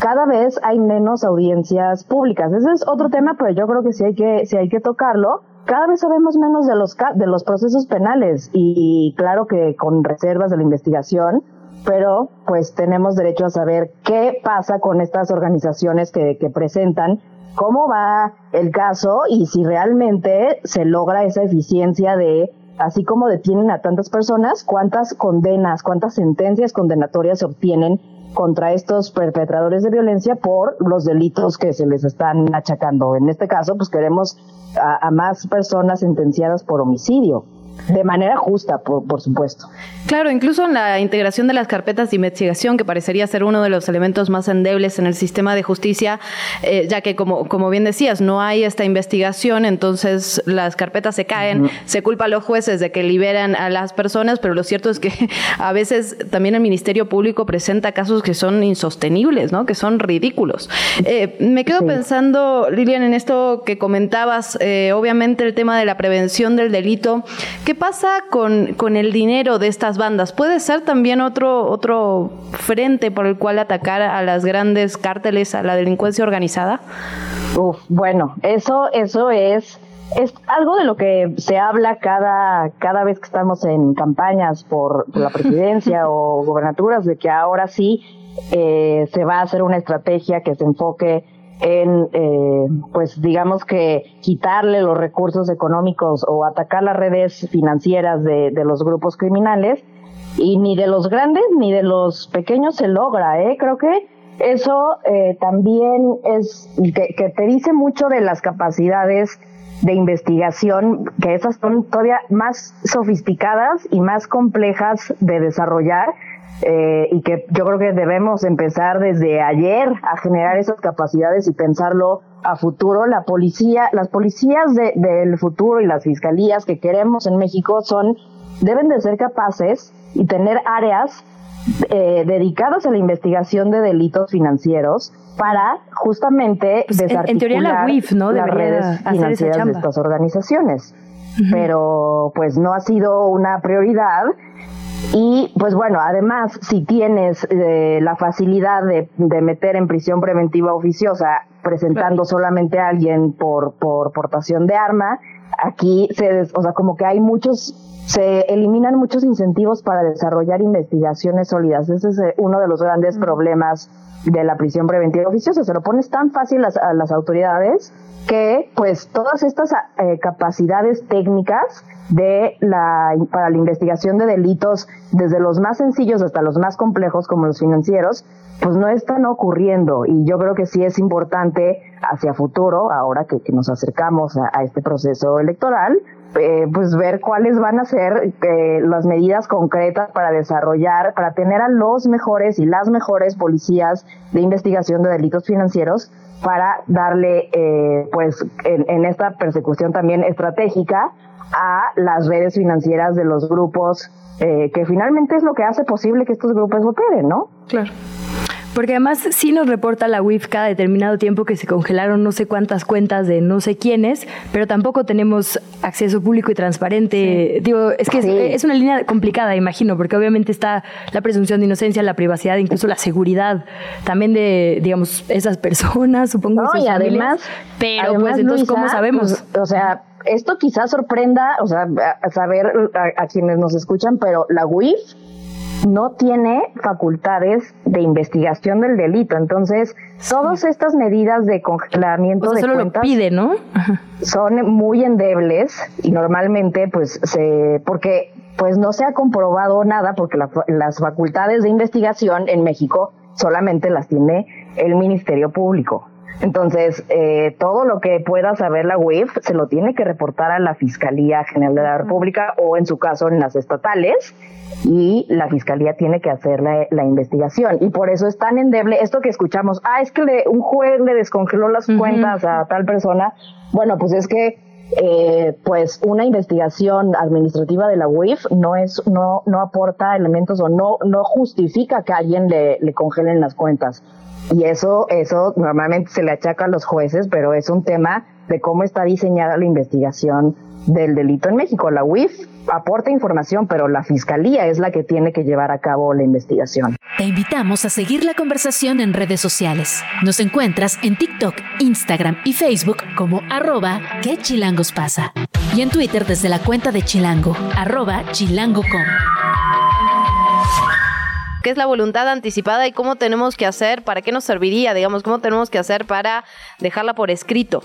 Cada vez hay menos audiencias públicas. Ese es otro tema, pero yo creo que sí hay que, sí hay que tocarlo cada vez sabemos menos de los de los procesos penales y, claro que con reservas de la investigación, pero pues tenemos derecho a saber qué pasa con estas organizaciones que, que presentan, cómo va el caso y si realmente se logra esa eficiencia de así como detienen a tantas personas, cuántas condenas, cuántas sentencias condenatorias se obtienen contra estos perpetradores de violencia por los delitos que se les están achacando. En este caso, pues queremos a, a más personas sentenciadas por homicidio. De manera justa, por, supuesto. Claro, incluso en la integración de las carpetas de investigación, que parecería ser uno de los elementos más endebles en el sistema de justicia, eh, ya que, como, como bien decías, no hay esta investigación, entonces las carpetas se caen, se culpa a los jueces de que liberan a las personas, pero lo cierto es que a veces también el Ministerio Público presenta casos que son insostenibles, ¿no? que son ridículos. Eh, me quedo pensando, Lilian, en esto que comentabas, eh, obviamente el tema de la prevención del delito. ¿Qué pasa con, con, el dinero de estas bandas? ¿Puede ser también otro, otro frente por el cual atacar a las grandes cárteles, a la delincuencia organizada? Uf, bueno, eso, eso es, es algo de lo que se habla cada, cada vez que estamos en campañas por, la presidencia o gobernaturas, de que ahora sí eh, se va a hacer una estrategia que se enfoque en, eh, pues digamos que quitarle los recursos económicos o atacar las redes financieras de, de los grupos criminales y ni de los grandes ni de los pequeños se logra, ¿eh? Creo que eso eh, también es que, que te dice mucho de las capacidades de investigación, que esas son todavía más sofisticadas y más complejas de desarrollar eh, y que yo creo que debemos empezar desde ayer a generar esas capacidades y pensarlo a futuro. La policía, las policías de, del futuro y las fiscalías que queremos en México son, deben de ser capaces y tener áreas eh, dedicadas a la investigación de delitos financieros para justamente pues en, teoría la ¿no? las redes financieras de estas organizaciones. Pero pues no ha sido una prioridad. Y pues bueno, además, si tienes eh, la facilidad de, de, meter en prisión preventiva oficiosa presentando solamente a alguien por, por portación de arma, aquí se, o sea, como que hay muchos, se eliminan muchos incentivos para desarrollar investigaciones sólidas. Ese es eh, uno de los grandes problemas de la prisión preventiva oficiosa. Se lo pones tan fácil a, las autoridades que, pues, todas estas eh, capacidades técnicas de la, para la investigación de delitos, desde los más sencillos hasta los más complejos como los financieros, pues no están ocurriendo. Y yo creo que sí es importante hacia futuro, ahora que, nos acercamos a, este proceso electoral, eh, pues ver cuáles van a ser eh, las medidas concretas para desarrollar, para tener a los mejores y las mejores policías de investigación de delitos financieros para darle, eh, pues, en, en esta persecución también estratégica a las redes financieras de los grupos, eh, que finalmente es lo que hace posible que estos grupos operen, ¿no? Claro. Porque además sí nos reporta la WIF cada determinado tiempo que se congelaron no sé cuántas cuentas de no sé quiénes, pero tampoco tenemos acceso público y transparente. Digo, es que es, una línea complicada, imagino, porque obviamente está la presunción de inocencia, la privacidad, incluso la seguridad también de, digamos, esas personas, supongo. No, y además, pero pues entonces, ¿cómo sabemos? Pues, o sea, esto quizás sorprenda, o sea, a saber a, quienes nos escuchan, pero la UIF no tiene facultades de investigación del delito. Entonces, todas estas medidas de congelamiento de cuentas pide, ¿no? son muy endebles y normalmente, pues, se, porque pues no se ha comprobado nada porque las facultades de investigación en México solamente las tiene el Ministerio Público. Entonces, eh, todo lo que pueda saber la UIF se lo tiene que reportar a la Fiscalía General de la República o, en su caso, en las estatales y la Fiscalía tiene que hacer la, investigación. Y por eso es tan endeble esto que escuchamos, ah, es que un juez le descongeló las cuentas a tal persona. Bueno, pues es que eh, pues una investigación administrativa de la UIF no es, no, no aporta elementos o no, no justifica que alguien le, le congelen las cuentas. Y eso, eso normalmente se le achaca a los jueces, pero es un tema de cómo está diseñada la investigación del delito en México. La UIF aporta información, pero la Fiscalía es la que tiene que llevar a cabo la investigación. Te invitamos a seguir la conversación en redes sociales. Nos encuentras en TikTok, Instagram y Facebook como arroba que chilangos pasa. Y en Twitter desde la cuenta de Chilango, arroba chilango.com. ¿Qué es la voluntad anticipada y cómo tenemos que hacer? ¿Para qué nos serviría? Digamos, ¿cómo tenemos que hacer para dejarla por escrito?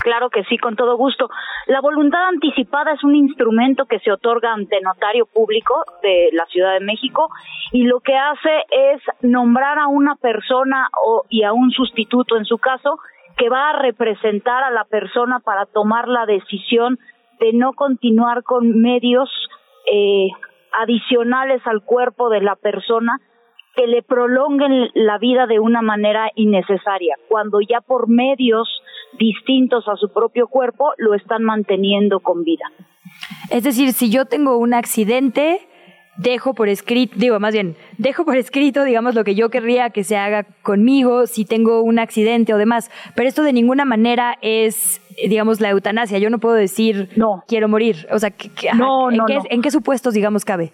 Claro que sí, con todo gusto. La voluntad anticipada es un instrumento que se otorga ante notario público de la Ciudad de México y lo que hace es nombrar a una persona o, y a un sustituto en su caso que va a representar a la persona para tomar la decisión de no continuar con medios eh, adicionales al cuerpo de la persona que le prolonguen la vida de una manera innecesaria, cuando ya por medios distintos a su propio cuerpo lo están manteniendo con vida. Es decir, si yo tengo un accidente, dejo por escrito, digo, más bien, dejo por escrito, digamos, lo que yo querría que se haga conmigo si tengo un accidente o demás. Pero esto de ninguna manera es, digamos, la eutanasia. Yo no puedo decir, no, quiero morir. O sea, no, ¿en, qué, ¿en qué supuestos, digamos, cabe?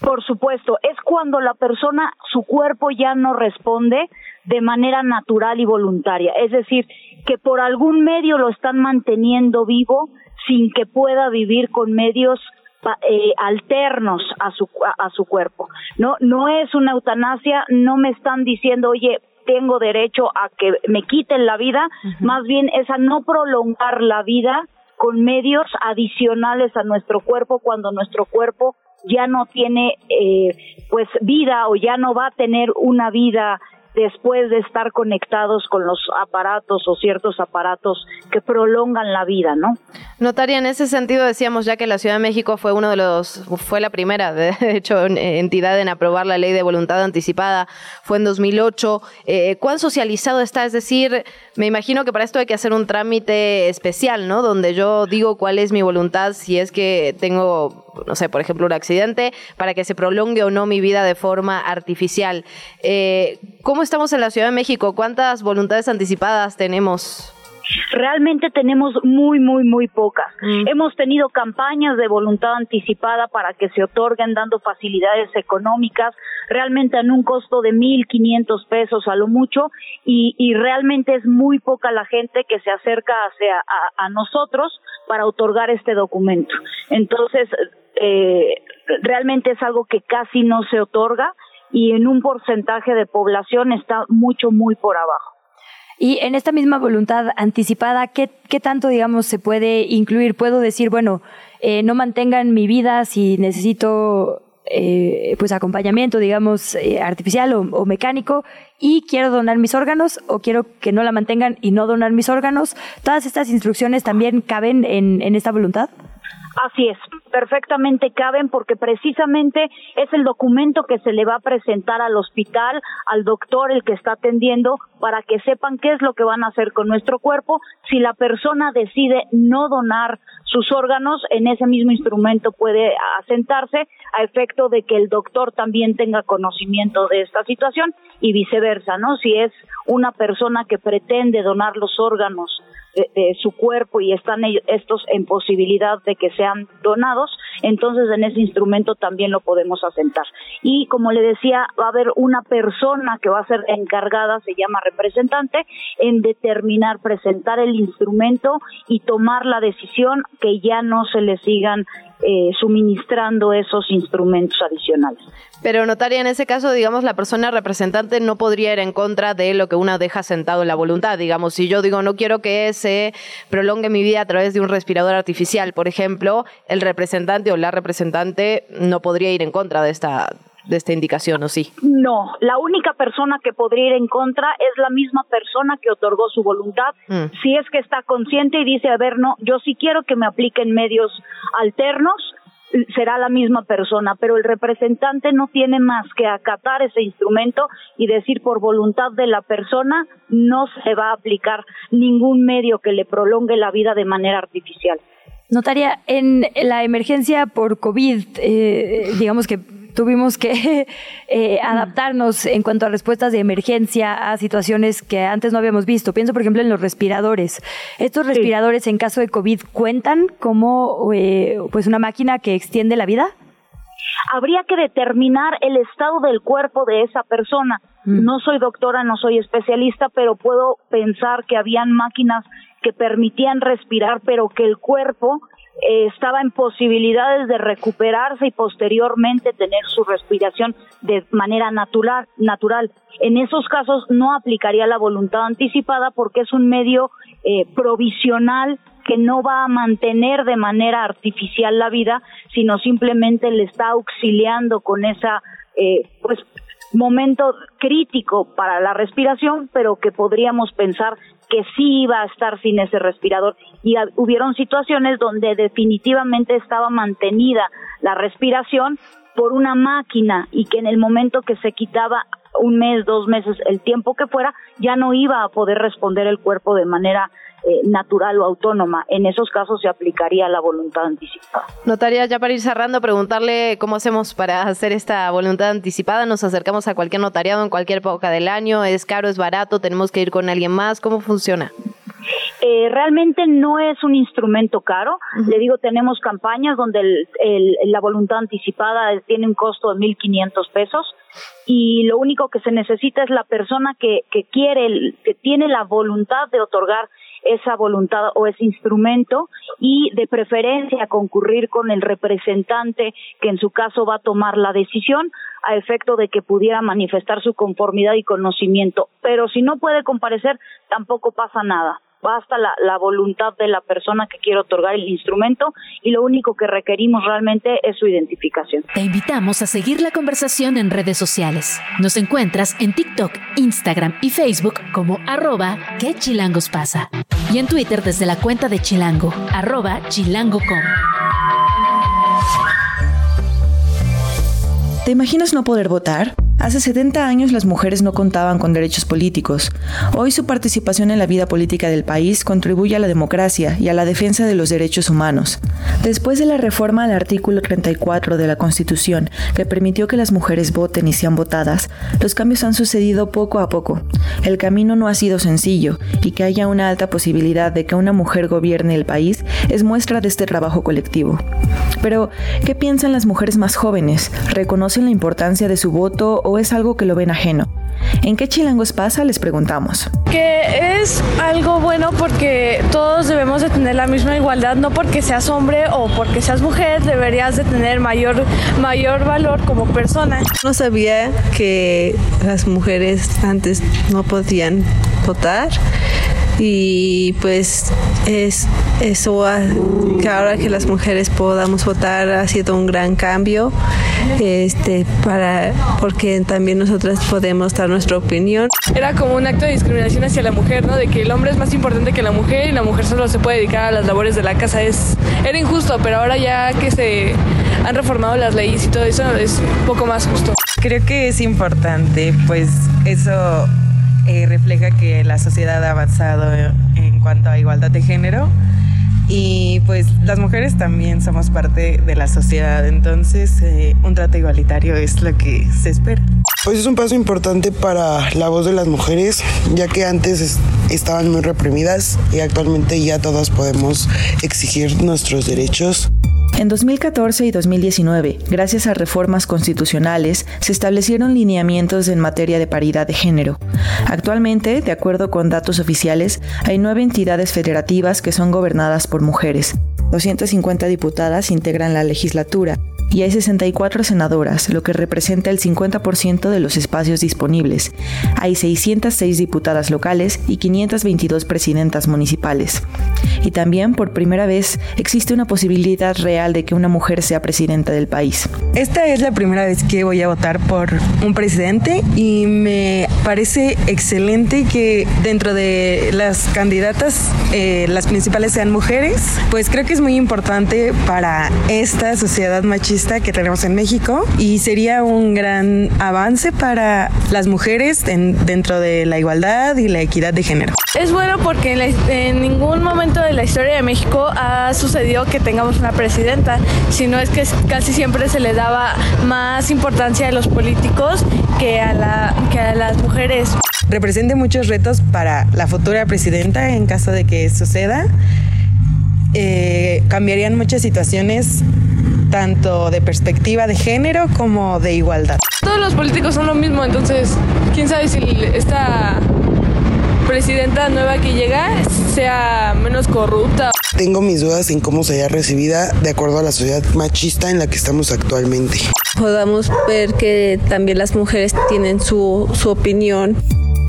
Por supuesto, es cuando la persona, su cuerpo ya no responde de manera natural y voluntaria. Es decir, que por algún medio lo están manteniendo vivo sin que pueda vivir con medios eh, alternos a su a, su cuerpo. No no es una eutanasia, no me están diciendo, "Oye, tengo derecho a que me quiten la vida", más bien es a no prolongar la vida con medios adicionales a nuestro cuerpo cuando nuestro cuerpo ya no tiene eh, pues vida o ya no va a tener una vida después de estar conectados con los aparatos o ciertos aparatos que prolongan la vida, ¿no? Notaria, en ese sentido decíamos ya que la Ciudad de México fue uno de los, fue la primera, de hecho, entidad en aprobar la ley de voluntad anticipada, fue en 2008. Eh, ¿Cuán socializado está? Es decir, me imagino que para esto hay que hacer un trámite especial, ¿no? Donde yo digo cuál es mi voluntad si es que tengo, no sé, por ejemplo, un accidente, para que se prolongue o no mi vida de forma artificial. Eh, ¿Cómo estamos en la Ciudad de México? ¿Cuántas voluntades anticipadas tenemos? Realmente tenemos muy, muy, muy pocas. Mm. Hemos tenido campañas de voluntad anticipada para que se otorguen dando facilidades económicas, realmente en un costo de 1.500 pesos a lo mucho, y, y, realmente es muy poca la gente que se acerca hacia, a, a nosotros para otorgar este documento. Entonces, eh, realmente es algo que casi no se otorga y en un porcentaje de población está mucho, muy por abajo. Y en esta misma voluntad anticipada, ¿qué, qué tanto, digamos, se puede incluir? Puedo decir, bueno, eh, no mantengan mi vida si necesito eh, pues acompañamiento, digamos, eh, artificial o, mecánico y quiero donar mis órganos o quiero que no la mantengan y no donar mis órganos. ¿Todas estas instrucciones también caben en, en esta voluntad? Así es, perfectamente caben porque precisamente es el documento que se le va a presentar al hospital, al doctor, el que está atendiendo, para que sepan qué es lo que van a hacer con nuestro cuerpo. Si la persona decide no donar sus órganos, en ese mismo instrumento puede asentarse a efecto de que el doctor también tenga conocimiento de esta situación y viceversa, ¿no? Si es una persona que pretende donar los órganos de, su cuerpo y están estos en posibilidad de que sean donados, entonces en ese instrumento también lo podemos asentar. Y como le decía, va a haber una persona que va a ser encargada, se llama representante, en determinar, presentar el instrumento y tomar la decisión que ya no se le sigan eh, suministrando esos instrumentos adicionales. Pero notaria, en ese caso, digamos, la persona representante no podría ir en contra de lo que una deja sentado en la voluntad. Digamos, si yo digo no quiero que se prolongue mi vida a través de un respirador artificial, por ejemplo, el representante o la representante no podría ir en contra de esta de esta indicación, ¿o sí? No, la única persona que podría ir en contra es la misma persona que otorgó su voluntad, mm. si es que está consciente y dice, a ver, no, yo sí quiero que me apliquen medios alternos, será la misma persona, pero el representante no tiene más que acatar ese instrumento y decir por voluntad de la persona no se va a aplicar ningún medio que le prolongue la vida de manera artificial. Notaria, en la emergencia por COVID, eh, digamos que tuvimos que eh, adaptarnos en cuanto a respuestas de emergencia a situaciones que antes no habíamos visto. Pienso, por ejemplo, en los respiradores. ¿Estos respiradores en caso de COVID cuentan como eh, pues una máquina que extiende la vida? Habría que determinar el estado del cuerpo de esa persona. Mm. No soy doctora, no soy especialista, pero puedo pensar que habían máquinas que permitían respirar, pero que el cuerpo eh, estaba en posibilidades de recuperarse y posteriormente tener su respiración de manera natural, natural. En esos casos no aplicaría la voluntad anticipada porque es un medio eh, provisional que no va a mantener de manera artificial la vida, sino simplemente le está auxiliando con esa eh, pues momento crítico para la respiración, pero que podríamos pensar que sí iba a estar sin ese respirador. Y hubieron situaciones donde definitivamente estaba mantenida la respiración por una máquina y que en el momento que se quitaba un mes, dos meses, el tiempo que fuera, ya no iba a poder responder el cuerpo de manera eh, natural o autónoma. En esos casos se aplicaría la voluntad anticipada. Notaría, ya para ir cerrando, preguntarle cómo hacemos para hacer esta voluntad anticipada. Nos acercamos a cualquier notariado en cualquier época del año. ¿Es caro, es barato? ¿Tenemos que ir con alguien más? ¿Cómo funciona? Eh, realmente no es un instrumento caro. Le digo, tenemos campañas donde la voluntad anticipada tiene un costo de 1.500 pesos y lo único que se necesita es la persona que, que quiere, que tiene la voluntad de otorgar esa voluntad o ese instrumento y de preferencia concurrir con el representante que en su caso va a tomar la decisión a efecto de que pudiera manifestar su conformidad y conocimiento. Pero si no puede comparecer, tampoco pasa nada basta la, la, voluntad de la persona que quiere otorgar el instrumento y lo único que requerimos realmente es su identificación. Te invitamos a seguir la conversación en redes sociales. Nos encuentras en TikTok, Instagram y Facebook como arroba que chilangos pasa y en Twitter desde la cuenta de Chilango, arroba chilango.com. ¿Te imaginas no poder votar? Hace 70 años las mujeres no contaban con derechos políticos. Hoy su participación en la vida política del país contribuye a la democracia y a la defensa de los derechos humanos. Después de la reforma al artículo 34 de la Constitución, que permitió que las mujeres voten y sean votadas, los cambios han sucedido poco a poco. El camino no ha sido sencillo y que haya una alta posibilidad de que una mujer gobierne el país es muestra de este trabajo colectivo. Pero, ¿qué piensan las mujeres más jóvenes? ¿Reconocen la importancia de su voto o es algo que lo ven ajeno? ¿En qué chilangos pasa? Les preguntamos. Que es algo bueno porque todos debemos de tener la misma igualdad, no porque seas hombre o porque seas mujer, deberías de tener mayor, mayor valor como persona. No sabía que las mujeres antes no podían votar y pues es eso que ahora que las mujeres podamos votar ha sido un gran cambio este para porque también nosotras podemos dar nuestra opinión. Era como un acto de discriminación hacia la mujer no de que el hombre es más importante que la mujer y la mujer solo se puede dedicar a las labores de la casa. Es era injusto pero ahora ya que se han reformado las leyes y todo eso es un poco más justo. Creo que es importante pues eso eh, refleja que la sociedad ha avanzado en cuanto a igualdad de género y pues las mujeres también somos parte de la sociedad, entonces eh, un trato igualitario es lo que se espera. Pues es un paso importante para la voz de las mujeres, ya que antes estaban muy reprimidas y actualmente ya todas podemos exigir nuestros derechos. En 2014 y 2019, gracias a reformas constitucionales, se establecieron lineamientos en materia de paridad de género. Actualmente, de acuerdo con datos oficiales, hay nueve entidades federativas que son gobernadas por mujeres. 250 diputadas integran la legislatura y hay 64 senadoras, lo que representa el 50% de los espacios disponibles. Hay 606 diputadas locales y 522 presidentas municipales. Y también, por primera vez, existe una posibilidad real de que una mujer sea presidenta del país. Esta es la primera vez que voy a votar por un presidente y me parece excelente que dentro de las candidatas eh, las principales sean mujeres, pues creo que es muy importante para esta sociedad machista que tenemos en México y sería un gran avance para las mujeres dentro de la igualdad y la equidad de género. Es bueno porque en, ningún momento de la historia de México ha sucedido que tengamos una presidenta, sino es que casi siempre se le daba más importancia a los políticos que a, la, que a las mujeres. Represente muchos retos para la futura presidenta en caso de que suceda. Eh, cambiarían muchas situaciones tanto de perspectiva de género como de igualdad. Todos los políticos son lo mismo, entonces quién sabe si esta presidenta nueva que llega sea menos corrupta. Tengo mis dudas en cómo sería recibida de acuerdo a la sociedad machista en la que estamos actualmente. Podamos ver que también las mujeres tienen su, su opinión.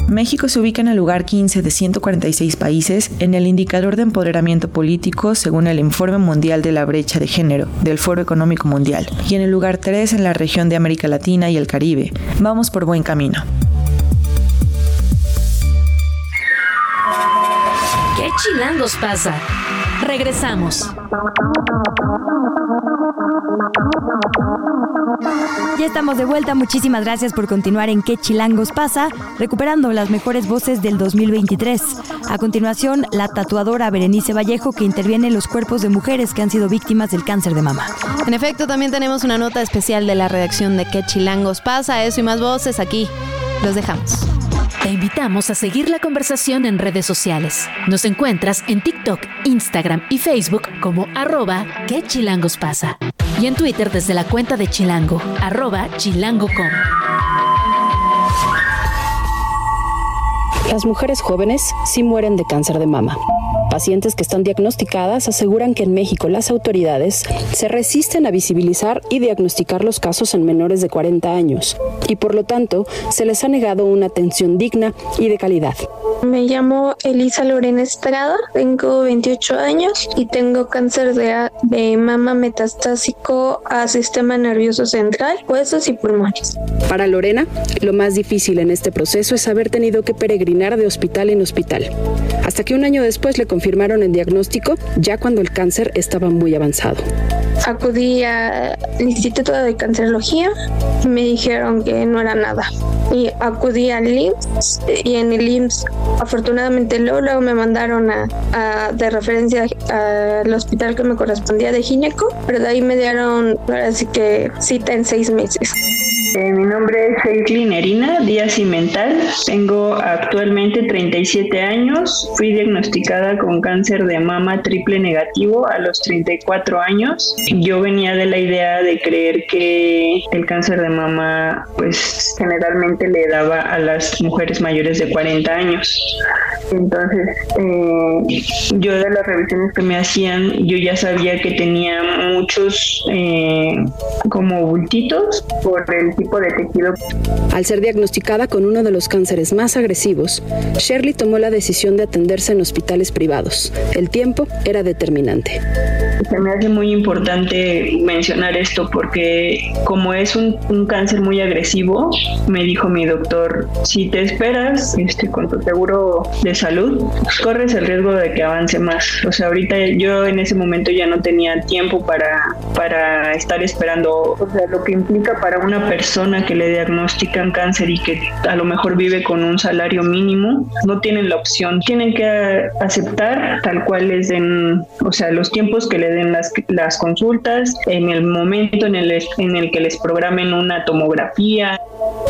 México se ubica en el lugar 15 de 146 países en el indicador de empoderamiento político según el Informe Mundial de la Brecha de Género del Foro Económico Mundial y en el lugar 3 en la región de América Latina y el Caribe. Vamos por buen camino. ¿Qué chilangos pasa? Regresamos. Ya estamos de vuelta, muchísimas gracias por continuar en ¿Qué chilangos pasa? Recuperando las mejores voces del 2023. A continuación, la tatuadora Berenice Vallejo que interviene en los cuerpos de mujeres que han sido víctimas del cáncer de mama. En efecto, también tenemos una nota especial de la redacción de ¿Qué chilangos pasa? Eso y más voces aquí. Los dejamos. Te invitamos a seguir la conversación en redes sociales. Nos encuentras en TikTok, Instagram y Facebook como arroba que pasa. Y en Twitter desde la cuenta de Chilango, arroba chilango.com. Las mujeres jóvenes sí mueren de cáncer de mama. Pacientes que están diagnosticadas aseguran que en México las autoridades se resisten a visibilizar y diagnosticar los casos en menores de 40 años y por lo tanto se les ha negado una atención digna y de calidad. Me llamo Elisa Lorena Estrada, tengo 28 años y tengo cáncer de, de mama metastásico a sistema nervioso central, huesos y pulmones. Para Lorena, lo más difícil en este proceso es haber tenido que peregrinar de hospital en hospital, hasta que un año después le confirmaron el diagnóstico ya cuando el cáncer estaba muy avanzado. Acudí al Instituto de Cancerología y me dijeron que no era nada. Y acudí al IMSS y en el IMSS afortunadamente luego, me mandaron a, de referencia al hospital que me correspondía de gineco, pero de ahí me dieron ahora sí que cita en seis meses. Eh, mi nombre es Heiklin Erina Díaz Cimental. Tengo actualmente 37 años. Fui diagnosticada con cáncer de mama triple negativo a los 34 años. Yo venía de la idea de creer que el cáncer de mama, pues generalmente le daba a las mujeres mayores de 40 años. Entonces, eh, yo de las revisiones que me hacían, yo ya sabía que tenía muchos eh, como bultitos por el de tejido. Al ser diagnosticada con uno de los cánceres más agresivos, Shirley tomó la decisión de atenderse en hospitales privados. El tiempo era determinante. Se me hace muy importante mencionar esto porque como es un, cáncer muy agresivo, me dijo mi doctor, si te esperas este, con tu seguro de salud, pues corres el riesgo de que avance más. O sea, ahorita yo en ese momento ya no tenía tiempo para, para estar esperando, o sea, lo que implica para una persona que le diagnostican cáncer y que a lo mejor vive con un salario mínimo, no tienen la opción. Tienen que aceptar tal cual les den, o sea, los tiempos que le den las, las consultas, en el momento en el, en el que les programen una tomografía.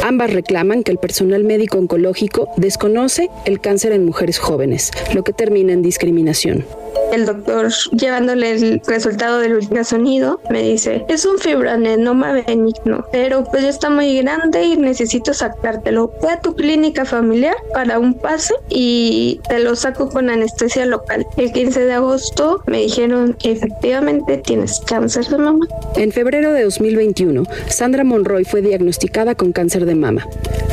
Ambas reclaman que el personal médico oncológico desconoce el cáncer en mujeres jóvenes, lo que termina en discriminación. El doctor llevándole el resultado del ultrasonido me dice es un fibroadenoma benigno pero pues ya está muy grande y necesito sacártelo. Ve a tu clínica familiar para un pase y te lo saco con anestesia local el 15 de agosto me dijeron que efectivamente tienes cáncer de mama en febrero de 2021 Sandra Monroy fue diagnosticada con cáncer de mama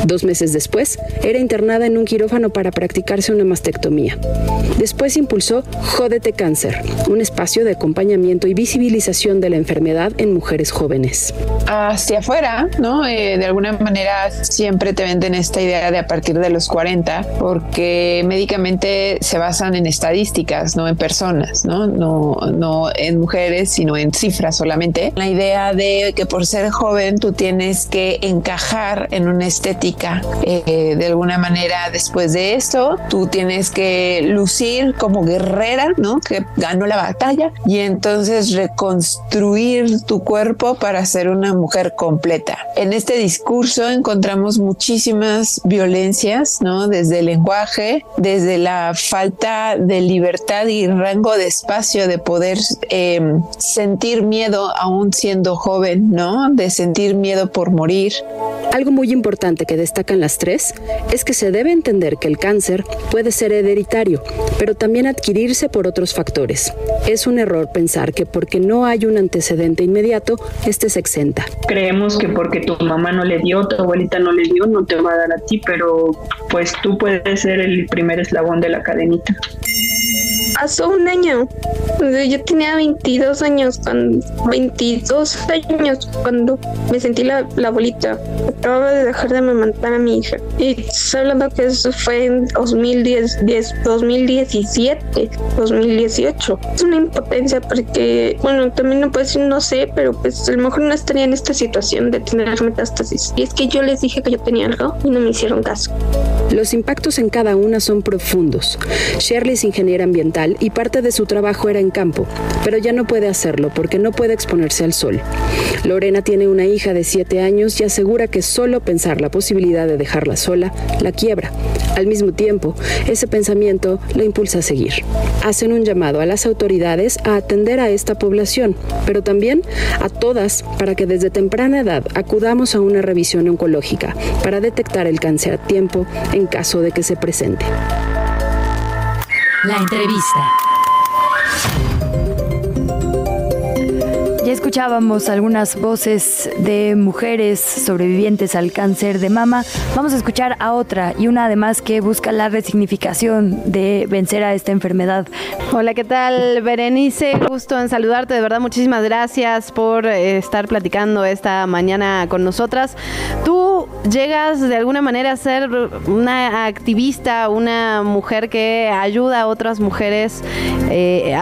dos meses después era internada en un quirófano para practicarse una mastectomía después impulsó Jode Cáncer, un espacio de acompañamiento y visibilización de la enfermedad en mujeres jóvenes. Hacia afuera, ¿no? Eh, de alguna manera siempre te venden esta idea de a partir de los 40, porque médicamente se basan en estadísticas, no en personas, ¿no? No, no en mujeres, sino en cifras solamente. La idea de que por ser joven tú tienes que encajar en una estética. Eh, de alguna manera, después de esto, tú tienes que lucir como guerrera, ¿no? Que ganó la batalla y entonces reconstruir tu cuerpo para ser una mujer completa. En este discurso encontramos muchísimas violencias, ¿no? Desde el lenguaje, desde la falta de libertad y rango de espacio de poder em, sentir miedo aún siendo joven, ¿no? De sentir miedo por morir. Algo muy importante que destacan las tres es que se debe entender que el cáncer puede ser hereditario, pero también adquirirse por otros factores. Es un error pensar que porque no hay un antecedente inmediato, este se exenta. Creemos que porque tu mamá no le dio, tu abuelita no le dio, no te va a dar a ti, pero pues tú puedes ser el primer eslabón de la cadenita. Hace un año, yo tenía 22 años, cuando, 22 años cuando me sentí la, la bolita. Acababa de dejar de amamantar a mi hija. Y estoy hablando que eso fue en 2010, 2017, 2018. Es una impotencia porque, bueno, también no puedo decir no sé, pero pues a lo mejor no estaría en esta situación de tener metástasis. Y es que yo les dije que yo tenía algo y no me hicieron caso. Los impactos en cada una son profundos. Shirley es ingeniera ambiental y parte de su trabajo era en campo, pero ya no puede hacerlo porque no puede exponerse al sol. Lorena tiene una hija de 7 años y asegura que solo pensar la posibilidad de dejarla sola la quiebra. Al mismo tiempo, ese pensamiento la impulsa a seguir. Hacen un llamado a las autoridades a atender a esta población, pero también a todas para que desde temprana edad acudamos a una revisión oncológica para detectar el cáncer a tiempo en caso de que se presente. La entrevista. Ya escuchábamos algunas voces de mujeres sobrevivientes al cáncer de mama. Vamos a escuchar a otra y una además que busca la resignificación de vencer a esta enfermedad. Hola, ¿qué tal? Berenice, gusto en saludarte. De verdad, muchísimas gracias por eh, estar platicando esta mañana con nosotras. Tú llegas de alguna manera a ser una activista, una mujer que ayuda a otras mujeres eh,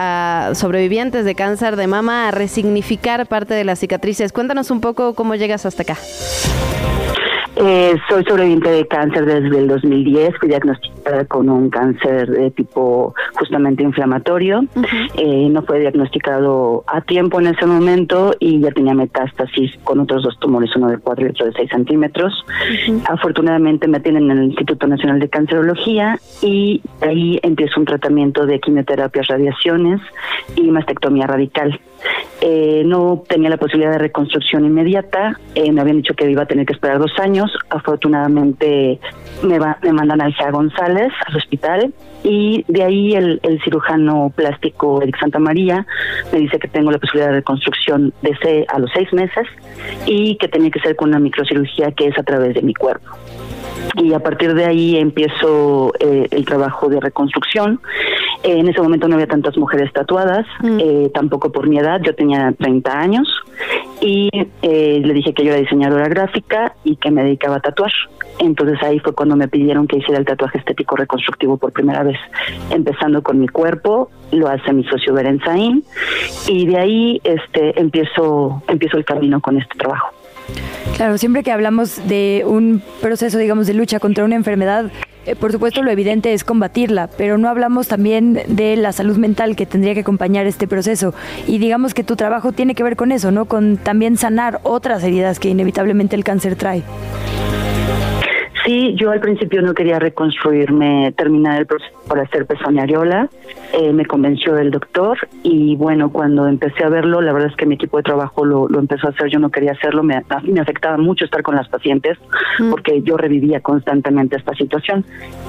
sobrevivientes de cáncer de mama a resignificar parte de las cicatrices. Cuéntanos un poco cómo llegas hasta acá. Eh, soy sobreviviente de cáncer desde el 2010, fui diagnosticada con un cáncer de tipo justamente inflamatorio. Eh, no fue diagnosticado a tiempo en ese momento y ya tenía metástasis con otros dos tumores, uno de 4 y otro de 6 centímetros. Afortunadamente me tienen en el Instituto Nacional de Cancerología y ahí empiezo un tratamiento de quimioterapias, radiaciones y mastectomía radical. Eh, no tenía la posibilidad de reconstrucción inmediata, eh, me habían dicho que iba a tener que esperar dos años, afortunadamente me, me mandan al GEA González, al hospital, y de ahí el, cirujano plástico Eric Santa María me dice que tengo la posibilidad de reconstrucción de C a los seis meses y que tenía que ser con una microcirugía que es a través de mi cuerpo y a partir de ahí empiezo eh, el trabajo de reconstrucción. En ese momento no había tantas mujeres tatuadas, mm. eh, tampoco por mi edad, yo tenía 30 años y eh, le dije que yo era diseñadora gráfica y que me dedicaba a tatuar. Entonces ahí fue cuando me pidieron que hiciera el tatuaje estético reconstructivo por primera vez, empezando con mi cuerpo, lo hace mi socio Berenzaín y de ahí este empiezo empiezo el camino con este trabajo. Claro, siempre que hablamos de un proceso, digamos, de lucha contra una enfermedad, eh, por supuesto, lo evidente es combatirla, pero no hablamos también de la salud mental que tendría que acompañar este proceso. Y digamos que tu trabajo tiene que ver con eso, ¿no? Con también sanar otras heridas que inevitablemente el cáncer trae. Sí, yo al principio no quería reconstruirme, terminar el proceso por hacer pezoña eh, me convenció el doctor y bueno, cuando empecé a verlo, la verdad es que mi equipo de trabajo lo, empezó a hacer, yo no quería hacerlo, me, me afectaba mucho estar con las pacientes mm. porque yo revivía constantemente esta situación.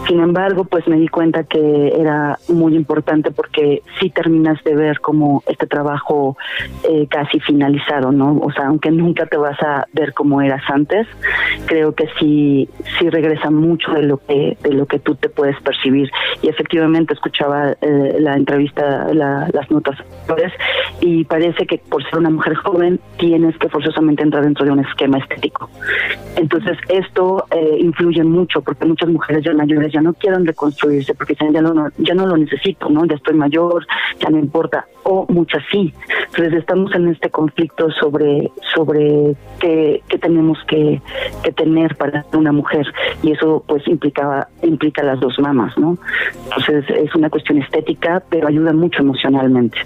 Sin embargo, pues me di cuenta que era muy importante porque sí terminas de ver como este trabajo eh, casi finalizado, ¿no? O sea, aunque nunca te vas a ver como eras antes, creo que sí, sí regresa mucho de lo que, de lo que tú te puedes percibir. Y efectivamente escuchaba eh, la entrevista, las notas y parece que por ser una mujer joven tienes que forzosamente entrar dentro de un esquema estético. Entonces esto eh, influye mucho porque muchas mujeres ya mayores ya no quieren reconstruirse porque ya no, ya no lo necesito, ¿no? Ya estoy mayor, ya no importa. O muchas sí. Entonces estamos en este conflicto sobre, sobre qué, qué tenemos que, tener para una mujer y eso pues implicaba, implica las dos mamas, ¿no? Entonces es una cuestión estética, pero ayuda mucho emocionalmente.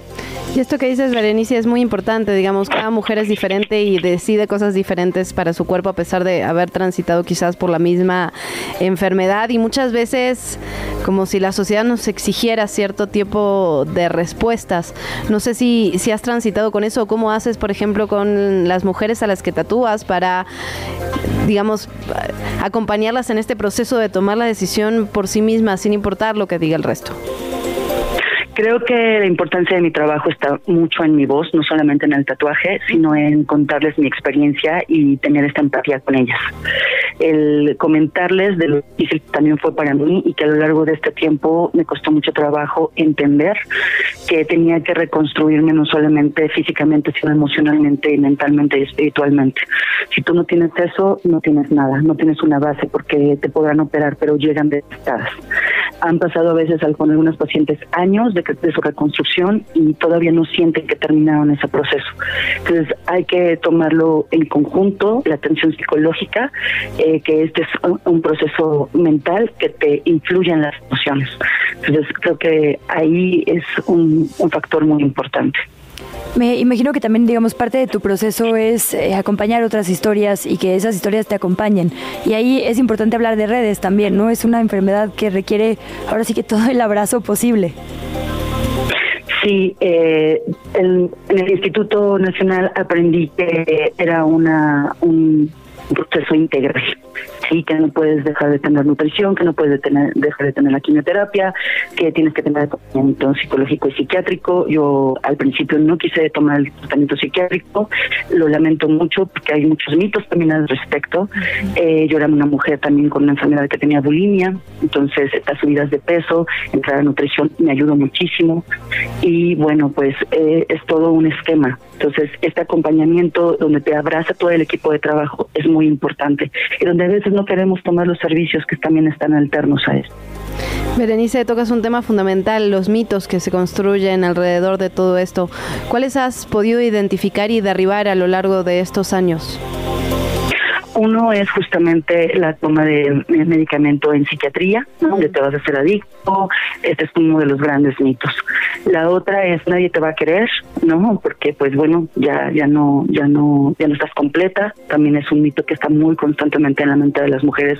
Y esto que dices, Berenice, es muy importante, digamos, cada mujer es diferente y decide cosas diferentes para su cuerpo a pesar de haber transitado quizás por la misma enfermedad y muchas veces como si la sociedad nos exigiera cierto tiempo de respuestas. No sé si, si has transitado con eso o cómo haces, por ejemplo, con las mujeres a las que tatúas para, digamos, acompañarlas en este proceso de tomar la decisión por sí mismas sin importar lo que diga el resto. Creo que la importancia de mi trabajo está mucho en mi voz, no solamente en el tatuaje, sino en contarles mi experiencia y tener esta empatía con ellas. El comentarles de lo difícil también fue para mí y que a lo largo de este tiempo me costó mucho trabajo entender que tenía que reconstruirme no solamente físicamente, sino emocionalmente, mentalmente y espiritualmente. Si tú no tienes eso, no tienes nada, no tienes una base porque te podrán operar, pero llegan detectadas. Han pasado a veces con algunos pacientes años de, de, su reconstrucción y todavía no sienten que terminaron ese proceso. Entonces hay que tomarlo en conjunto, la atención psicológica, eh, que este es un, proceso mental que te influye en las emociones. Entonces creo que ahí es un, un factor muy importante. Me imagino que también, digamos, parte de tu proceso es eh, acompañar otras historias y que esas historias te acompañen. Y ahí es importante hablar de redes también, ¿no? Es una enfermedad que requiere ahora sí que todo el abrazo posible. Sí, eh, en el Instituto Nacional aprendí que era una un proceso integral sí, que no puedes dejar de tener nutrición, que no puedes dejar de tener la quimioterapia, que tienes que tener tratamiento psicológico y psiquiátrico. Yo al principio no quise tomar el tratamiento psiquiátrico, lo lamento mucho porque hay muchos mitos también al respecto. Eh, yo era una mujer también con una enfermedad que tenía bulimia, entonces estas subidas de peso, entrar a nutrición me ayudó muchísimo y bueno, pues eh, es todo un esquema. Entonces, este acompañamiento donde te abraza todo el equipo de trabajo es muy importante y donde a veces no queremos tomar los servicios que también están alternos a esto. Berenice, tocas un tema fundamental, los mitos que se construyen alrededor de todo esto. ¿Cuáles has podido identificar y derribar a lo largo de estos años? Uno es justamente la toma de medicamento en psiquiatría, donde te vas a hacer adicto. Este es uno de los grandes mitos. La otra es nadie te va a querer, ¿no? Porque pues bueno, ya ya no ya no ya no estás completa. También es un mito que está muy constantemente en la mente de las mujeres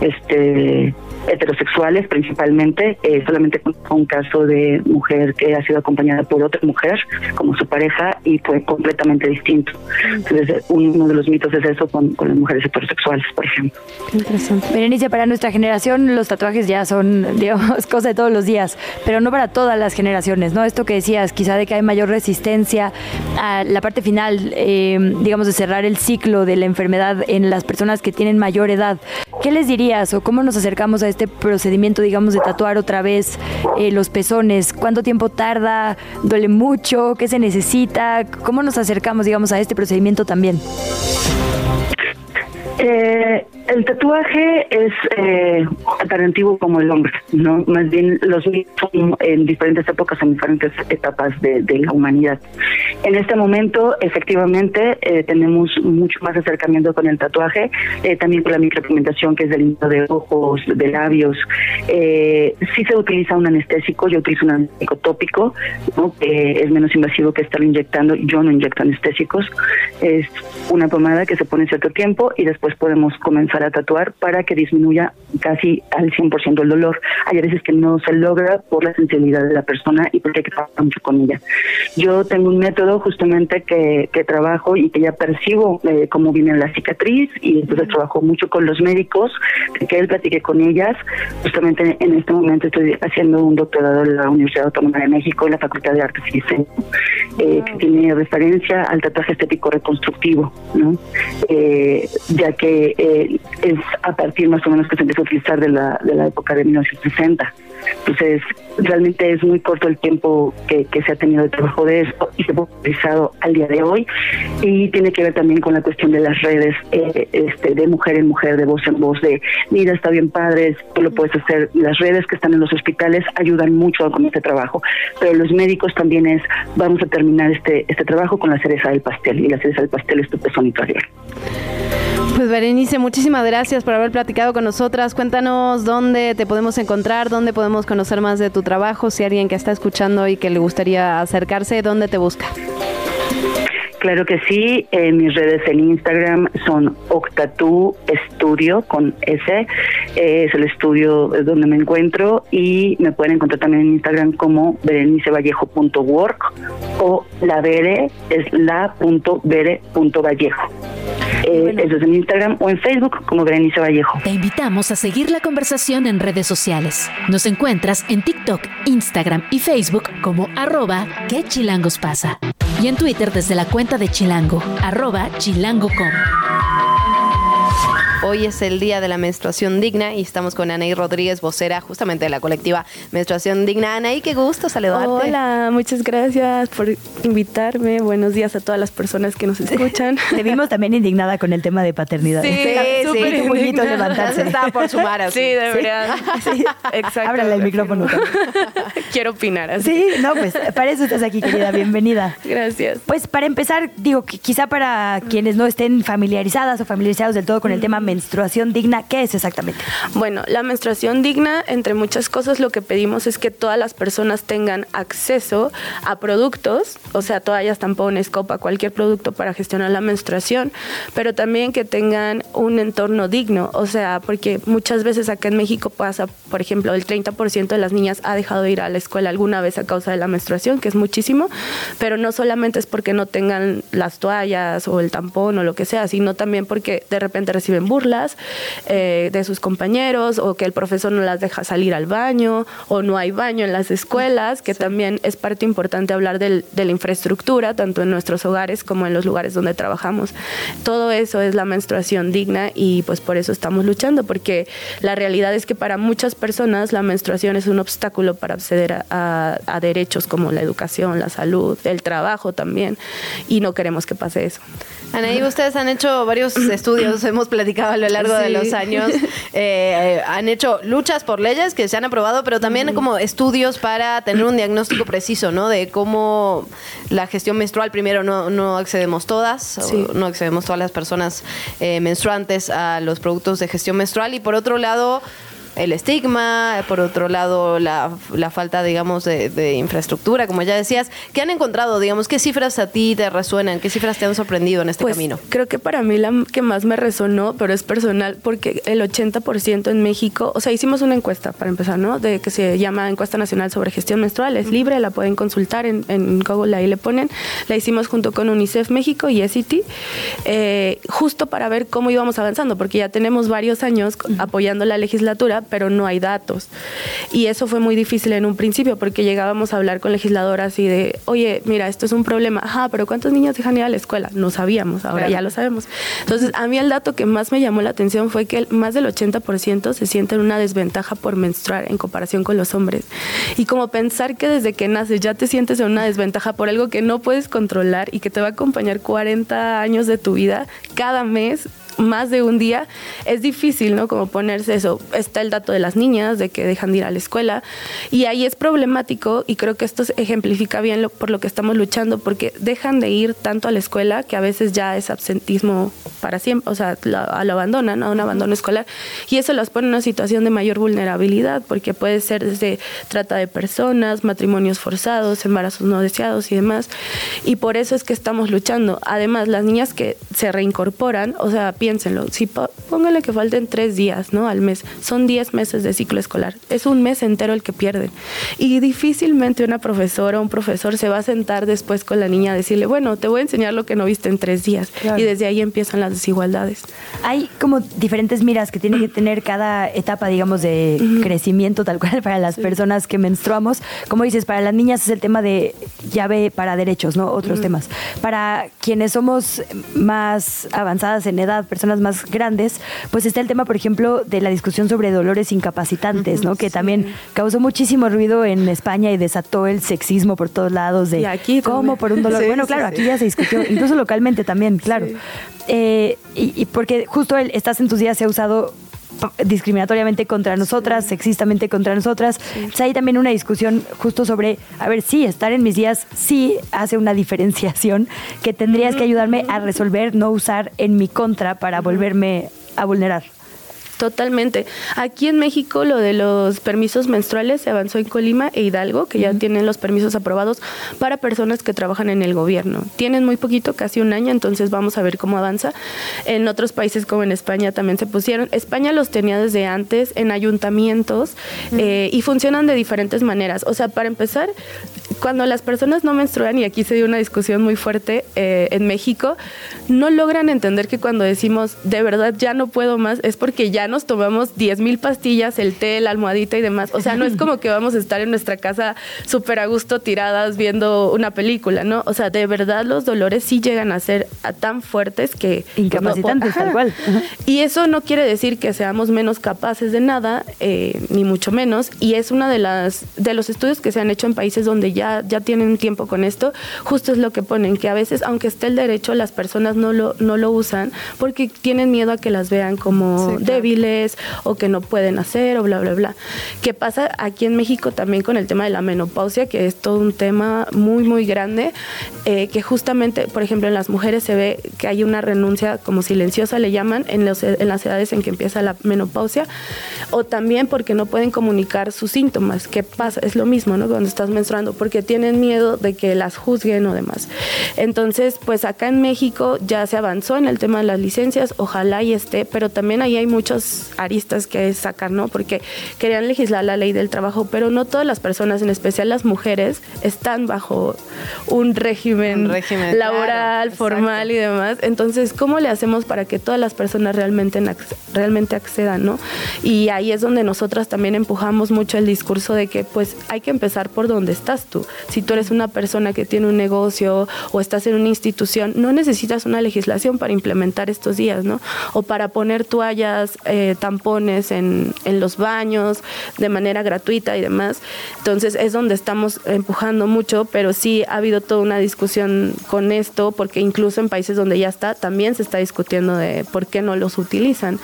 este heterosexuales principalmente, eh, solamente con un caso de mujer que ha sido acompañada por otra mujer como su pareja y fue completamente distinto. Entonces, uno de los mitos es eso con, con las heterosexuales, por ejemplo. interesante. Berenice, para nuestra generación los tatuajes ya son, digamos, cosa de todos los días, pero no para todas las generaciones, ¿no? Esto que decías, quizá de que hay mayor resistencia a la parte final, eh, digamos, de cerrar el ciclo de la enfermedad en las personas que tienen mayor edad. ¿Qué les dirías o cómo nos acercamos a este procedimiento, digamos, de tatuar otra vez eh, los pezones? ¿Cuánto tiempo tarda? ¿Duele mucho? ¿Qué se necesita? ¿Cómo nos acercamos, digamos, a este procedimiento también? Eh, El tatuaje es eh, tan antiguo como el hombre, ¿no? Más bien los mitos son en diferentes épocas, en diferentes etapas de, la humanidad. En este momento, efectivamente, eh, tenemos mucho más acercamiento con el tatuaje, eh, también con la micropigmentación, que es del de ojos, de labios. Eh, sí se utiliza un anestésico, yo utilizo un anestésico tópico, ¿no? que es menos invasivo que estar inyectando. Yo no inyecto anestésicos, es una pomada que se pone cierto tiempo y después podemos comenzar para tatuar para que disminuya casi al 100% el dolor. Hay veces que no se logra por la sensibilidad de la persona y porque hay que trabajar mucho con ella. Yo tengo un método justamente que, que trabajo y que ya percibo eh, cómo viene la cicatriz y entonces trabajo mucho con los médicos, que él platique con ellas. Justamente en este momento estoy haciendo un doctorado en la Universidad Autónoma de México en la Facultad de Artes y Diseño, eh, que tiene referencia al tatuaje estético reconstructivo, ¿no? Eh, ya que es a partir más o menos que se empezó a utilizar de la, de la época de 1960. Entonces, realmente es muy corto el tiempo que, se ha tenido de trabajo de esto y se ha utilizado al día de hoy. Y tiene que ver también con la cuestión de las redes, eh, este, de mujer en mujer, de voz en voz, de mira, está bien padre, tú lo puedes hacer. Las redes que están en los hospitales ayudan mucho con este trabajo, pero los médicos también es, vamos a terminar este, este trabajo con la cereza del pastel, y la cereza del pastel es tu pezón pues Berenice, muchísimas gracias por haber platicado con nosotras. Cuéntanos dónde te podemos encontrar, dónde podemos conocer más de tu trabajo, si alguien que está escuchando y que le gustaría acercarse, ¿dónde te busca? Claro que sí, mis redes en Instagram son Octatu Estudio con S, es el estudio donde me encuentro y me pueden encontrar también en Instagram como berenicevallejo.work o la vere es la.vere.vallejo. Eh, Eso es en Instagram o en Facebook como Berenice Vallejo. Te invitamos a seguir la conversación en redes sociales. Nos encuentras en TikTok, Instagram y Facebook como arroba que chilangos pasa. Y en Twitter desde la cuenta de Chilango, arroba chilango.com. Hoy es el día de la menstruación digna y estamos con Anaí Rodríguez, vocera justamente de la colectiva Menstruación Digna. Anaí, qué gusto saludarte. Hola, muchas gracias por invitarme. Buenos días a todas las personas que nos escuchan. Te vimos también indignada con el tema de paternidad. Sí, sí, sí. Muy levantarse. Estaba por sumar así. Sí, de verdad. Sí, exacto. Ábrale el micrófono. Quiero opinar así. Sí, no, pues para eso estás aquí, querida. Bienvenida. Gracias. Pues para empezar, digo, quizá para quienes no estén familiarizadas o familiarizados del todo con el tema menstruación digna, ¿qué es exactamente? Bueno, la menstruación digna, entre muchas cosas, lo que pedimos es que todas las personas tengan acceso a productos, o sea, toallas, tampones, copa, cualquier producto para gestionar la menstruación, pero también que tengan un entorno digno, o sea, porque muchas veces acá en México pasa, por ejemplo, el 30% de las niñas ha dejado de ir a la escuela alguna vez a causa de la menstruación, que es muchísimo, pero no solamente es porque no tengan las toallas o el tampón o lo que sea, sino también porque de repente reciben burlas eh, de sus compañeros o que el profesor no las deja salir al baño o no hay baño en las escuelas, que también es parte importante hablar de la infraestructura, tanto en nuestros hogares como en los lugares donde trabajamos. Todo eso es la menstruación digna y pues por eso estamos luchando, porque la realidad es que para muchas personas la menstruación es un obstáculo para acceder a, a derechos como la educación, la salud, el trabajo también, y no queremos que pase eso. Anaí, ustedes han hecho varios estudios, hemos platicado a lo largo de los años, eh, han hecho luchas por leyes que se han aprobado, pero también como estudios para tener un diagnóstico preciso, ¿no? De cómo la gestión menstrual, primero no, no accedemos todas, no accedemos todas las personas eh, menstruantes a los productos de gestión menstrual y por otro lado el estigma, por otro lado la, la falta, digamos, de, infraestructura, como ya decías. ¿Qué han encontrado, digamos, qué cifras a ti te resuenan, qué cifras te han sorprendido en este pues, camino? Creo que para mí la que más me resonó, pero es personal, porque el 80% en México, o sea, hicimos una encuesta para empezar, ¿no? De que se llama Encuesta Nacional sobre Gestión Menstrual, es libre, la pueden consultar en, en Google, ahí le ponen. La hicimos junto con UNICEF México y SIT, eh, justo para ver cómo íbamos avanzando, porque ya tenemos varios años apoyando la legislatura, pero no hay datos. Y eso fue muy difícil en un principio porque llegábamos a hablar con legisladoras y de, oye, mira, esto es un problema. Ajá, pero ¿cuántos niños dejan ir a la escuela? No sabíamos, ahora ya lo sabemos. Entonces, a mí el dato que más me llamó la atención fue que más del 80% se sienten una desventaja por menstruar en comparación con los hombres. Y como pensar que desde que naces ya te sientes en una desventaja por algo que no puedes controlar y que te va a acompañar 40 años de tu vida, cada mes más de un día, es difícil, ¿no? Como ponerse eso. Está el dato de las niñas, de que dejan de ir a la escuela, y ahí es problemático, y creo que esto ejemplifica bien por lo que estamos luchando, porque dejan de ir tanto a la escuela que a veces ya es absentismo para siempre, o sea, lo, abandonan, ¿no? un abandono escolar, y eso las pone en una situación de mayor vulnerabilidad, porque puede ser desde trata de personas, matrimonios forzados, embarazos no deseados y demás, y por eso es que estamos luchando. Además, las niñas que se reincorporan, o sea, piénsenlo, si pónganle que falten tres días, ¿no? Al mes, son diez meses de ciclo escolar, es un mes entero el que pierden, y difícilmente una profesora o un profesor se va a sentar después con la niña a decirle, bueno, te voy a enseñar lo que no viste en tres días, y desde ahí empiezan las desigualdades. Hay como diferentes miras que tiene que tener cada etapa, digamos, de crecimiento tal cual para las personas que menstruamos. Como dices, para las niñas es el tema de llave para derechos, ¿no? Otros temas. Para quienes somos más avanzadas en edad, personas más grandes, pues está el tema, por ejemplo, de la discusión sobre dolores incapacitantes, ¿no? Que también causó muchísimo ruido en España y desató el sexismo por todos lados de aquí cómo por un dolor. bueno, claro, aquí ya se discutió, incluso localmente también, claro. Eh, y, porque justo el Estás en tus días se ha usado discriminatoriamente contra nosotras, sexistamente contra nosotras. hay también una discusión justo sobre, a ver, sí, estar en mis días sí hace una diferenciación que tendrías que ayudarme a resolver, no usar en mi contra para volverme a vulnerar. Totalmente. Aquí en México lo de los permisos menstruales se avanzó en Colima e Hidalgo, que ya tienen los permisos aprobados para personas que trabajan en el gobierno. Tienen muy poquito, casi un año, entonces vamos a ver cómo avanza. En otros países como en España también se pusieron. España los tenía desde antes en ayuntamientos eh, y funcionan de diferentes maneras. O sea, para empezar, cuando las personas no menstruan, y aquí se dio una discusión muy fuerte eh, en México, no logran entender que cuando decimos de verdad ya no puedo más, es porque ya nos tomamos 10 mil pastillas, el té, la almohadita y demás. O sea, no es como que vamos a estar en nuestra casa súper a gusto tiradas viendo una película, ¿no? O sea, de verdad los dolores sí llegan a ser tan fuertes que... Incapacitantes, tal cual. Y eso no quiere decir que seamos menos capaces de nada, eh, ni mucho menos. Y es uno de, las, de los estudios que se han hecho en países donde ya, ya tienen tiempo con esto, justo es lo que ponen, que a veces, aunque esté el derecho, las personas no lo, no lo usan porque tienen miedo a que las vean como débiles o que no pueden hacer o bla, bla, bla. ¿Qué pasa aquí en México también con el tema de la menopausia, que es todo un tema muy, muy grande, eh, que justamente, por ejemplo, en las mujeres se ve que hay una renuncia como silenciosa, le llaman, en, los, en las edades en que empieza la menopausia, o también porque no pueden comunicar sus síntomas. ¿Qué pasa? Es lo mismo, ¿no? Cuando estás menstruando, porque tienen miedo de que las juzguen o demás. Entonces, pues acá en México ya se avanzó en el tema de las licencias, ojalá y esté, pero también ahí hay muchos aristas que sacar, ¿no? Porque querían legislar la ley del trabajo, pero no todas las personas, en especial las mujeres, están bajo un régimen, laboral, formal y demás. Entonces, ¿cómo le hacemos para que todas las personas realmente, realmente accedan, ¿no? Y ahí es donde nosotras también empujamos mucho el discurso de que pues hay que empezar por donde estás tú. Si tú eres una persona que tiene un negocio o estás en una institución, no necesitas una legislación para implementar estos días, ¿no? O para poner toallas eh, tampones en, en, los baños de manera gratuita y demás. Entonces es donde estamos empujando mucho, pero sí ha habido toda una discusión con esto, porque incluso en países donde ya está, también se está discutiendo de por qué no los utilizan.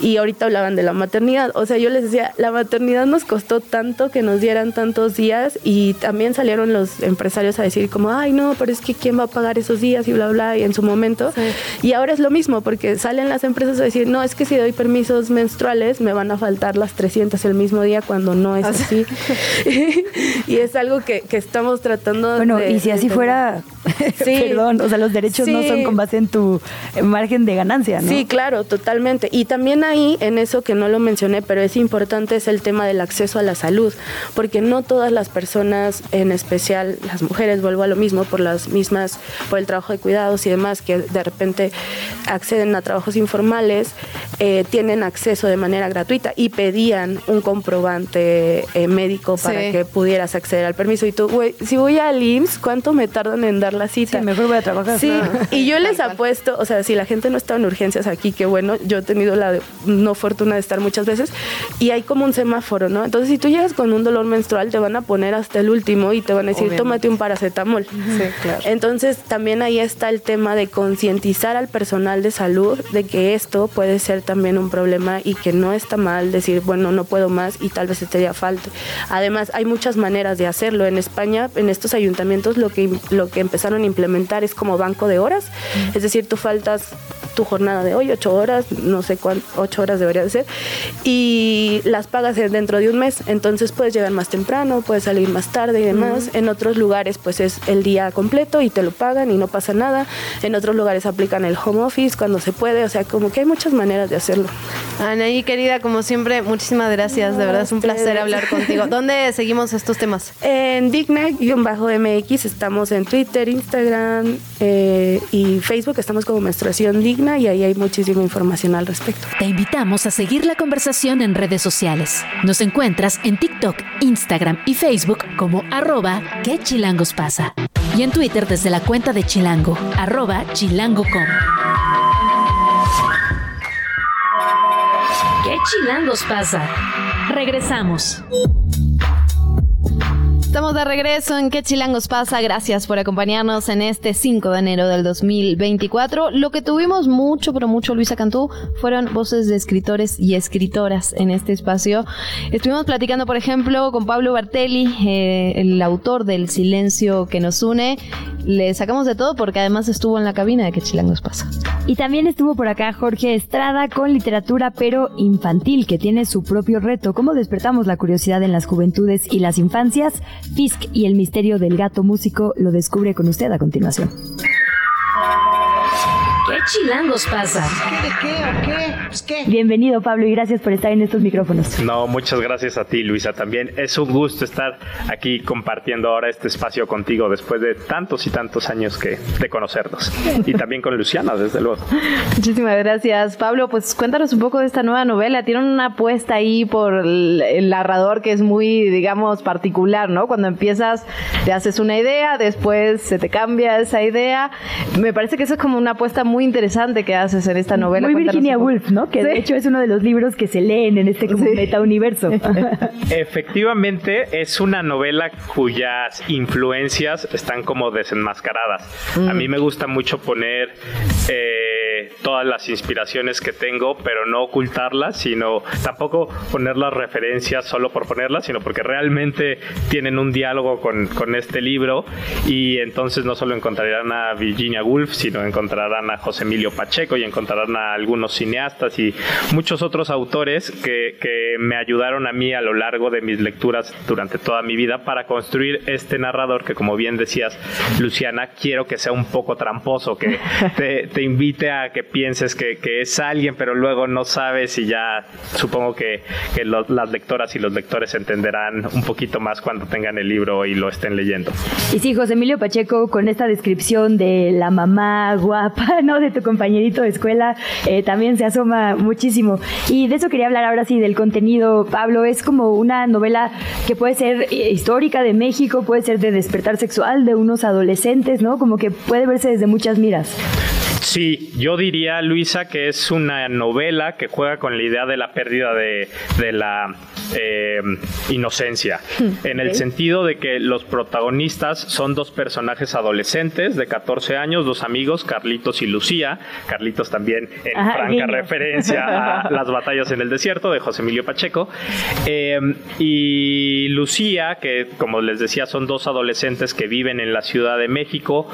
Y ahorita hablaban de la maternidad. O sea, yo les decía, la maternidad nos costó tanto que nos dieran tantos días y también salieron los empresarios a decir como, ay no, pero es que quién va a pagar esos días y bla, bla, y en su momento. Y ahora es lo mismo, porque salen las empresas a decir, no, es que si doy permiso menstruales me van a faltar las 300 el mismo día cuando no es así. y es algo que, que estamos tratando bueno, y si así fuera, sí, perdón, o sea, los derechos no son con base en tu margen de ganancia, ¿no? Sí, claro, totalmente. Y también ahí, en eso que no lo mencioné, pero es importante, es el tema del acceso a la salud, porque no todas las personas, en especial las mujeres, vuelvo a lo mismo, por las mismas, por el trabajo de cuidados y demás, que de repente acceden a trabajos informales, eh, tienen acceso de manera gratuita y pedían un comprobante eh, médico para que pudieras acceder al permiso. Y tú, güey, si voy al IMSS, ¿cuánto me tardan en dar la cita? Sí, mejor voy a trabajar. Sí, y yo les apuesto, o sea, si la gente no está en urgencias aquí, que bueno, yo he tenido la no fortuna de estar muchas veces, y hay como un semáforo, ¿no? Entonces, si tú llegas con un dolor menstrual, te van a poner hasta el último y te van a decir, tómate un paracetamol. Sí, claro. Entonces, también ahí está el tema de concientizar al personal de salud de que esto puede ser también un problema y que no está mal decir, bueno, no puedo más y tal vez este día falte. Además, hay muchas maneras de hacerlo. En España, en estos ayuntamientos, lo que, lo que empezaron a implementar es como banco de horas. Es decir, tú faltas tu jornada de hoy, ocho horas, no sé cuántas, ocho horas debería de ser, y las pagas dentro de un mes. Entonces puedes llegar más temprano, puedes salir más tarde y demás. En otros lugares, pues es el día completo y te lo pagan y no pasa nada. En otros lugares aplican el home office cuando se puede. O sea, como que hay muchas maneras de hacerlo. Anaí, querida, como siempre, muchísimas gracias. De verdad es un placer hablar contigo. ¿Dónde seguimos estos temas? En Digna-MX estamos en Twitter, Instagram eh, y Facebook. Estamos como Menstruación Digna y ahí hay muchísima información al respecto. Te invitamos a seguir la conversación en redes sociales. Nos encuentras en TikTok, Instagram y Facebook como arroba que chilangos pasa. Y en Twitter desde la cuenta de Chilango, arroba chilango.com. ¿Qué chilangos pasa? Regresamos. Estamos de regreso en ¿Qué chilangos pasa? Gracias por acompañarnos en este 5 de enero del 2024. Lo que tuvimos mucho, pero mucho, Luisa Cantú, fueron voces de escritores y escritoras en este espacio. Estuvimos platicando, por ejemplo, con Pablo Bartelli, eh, el autor del Silencio que nos une. Le sacamos de todo porque además estuvo en la cabina de ¿Qué chilangos pasa? Y también estuvo por acá Jorge Estrada con literatura pero infantil, que tiene su propio reto. ¿Cómo despertamos la curiosidad en las juventudes y las infancias? Fisk y el misterio del gato músico lo descubre con usted a continuación. ¿Qué chilangos pasa? ¿Qué, qué o qué? Pues qué. Bienvenido Pablo y gracias por estar en estos micrófonos. No, muchas gracias a ti Luisa también. Es un gusto estar aquí compartiendo ahora este espacio contigo después de tantos y tantos años que de conocernos. Y también con Luciana, desde luego. Muchísimas gracias, Pablo. Pues cuéntanos un poco de esta nueva novela. Tienen una apuesta ahí por el, el narrador que es muy, digamos, particular, ¿no? Cuando empiezas, te haces una idea, después se te cambia esa idea. Me parece que eso es como una apuesta muy interesante que haces en esta novela. Muy Cuéntanos Virginia. Woolf, ¿no? Que de Sí. hecho es uno de los libros que se leen en este como metauniverso. Efectivamente, es una novela cuyas influencias están como desenmascaradas. A mí me gusta mucho poner eh, todas las inspiraciones que tengo, pero no ocultarlas, sino tampoco poner las referencias solo por ponerlas, sino porque realmente tienen un diálogo con, con este libro. Y entonces no solo encontrarán a Virginia Woolf, sino encontrarán a José Emilio Pacheco y encontrarán a algunos cineastas y muchos otros autores que, que me ayudaron a mí a lo largo de mis lecturas durante toda mi vida para construir este narrador que, como bien decías, Luciana, quiero que sea un poco tramposo, que te, te invite a que pienses que, que es alguien, pero luego no sabes y ya supongo que, que lo- las lectoras y los lectores entenderán un poquito más cuando tengan el libro y lo estén leyendo. Y sí, José Emilio Pacheco, con esta descripción de la mamá guapa, ¿no? De tu compañerito de escuela, eh, también se asoma muchísimo. Y de eso quería hablar ahora sí, del contenido, Pablo. Es como una novela que puede ser eh, histórica de México, puede ser de despertar sexual de unos adolescentes, ¿no? Como que puede verse desde muchas miras. Sí, yo diría, Luisa, que es una novela que juega con la idea de la pérdida de, de la eh, inocencia, en el sentido de que los protagonistas son dos personajes adolescentes de 14 años, dos amigos, Carlitos y Lucía. Carlitos también en Ajá, franca referencia a las batallas en el desierto de José Emilio Pacheco. Eh, y Lucía, que como les decía, son dos adolescentes que viven en la Ciudad de México.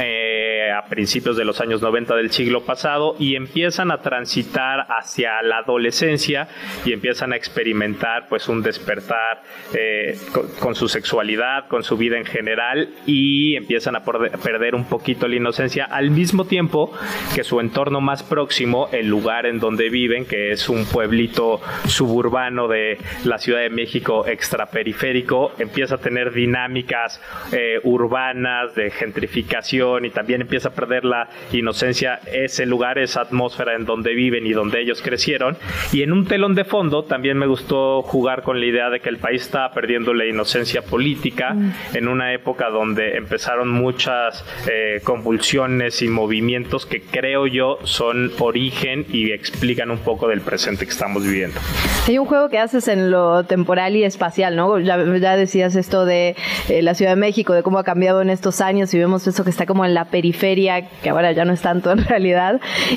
eh, a principios de los años 90 del siglo pasado y empiezan a transitar hacia la adolescencia y empiezan a experimentar pues un despertar eh, con, su sexualidad, con su vida en general y empiezan a perder un poquito la inocencia al mismo tiempo que su entorno más próximo, el lugar en donde viven, que es un pueblito suburbano de la Ciudad de México extraperiférico, empieza a tener dinámicas eh, urbanas de gentrificación y también empieza a perder la inocencia ese lugar, esa atmósfera en donde viven y donde ellos crecieron. Y en un telón de fondo también me gustó jugar con la idea de que el país estaba perdiendo la inocencia política mm. en una época donde empezaron muchas eh, convulsiones y movimientos que creo yo son origen y explican un poco del presente que estamos viviendo. Hay un juego que haces en lo temporal y espacial, ¿no? Ya, decías esto de eh, la Ciudad de México, de cómo ha cambiado en estos años y vemos eso que está como en la periferia, que ahora ya no es tanto en realidad.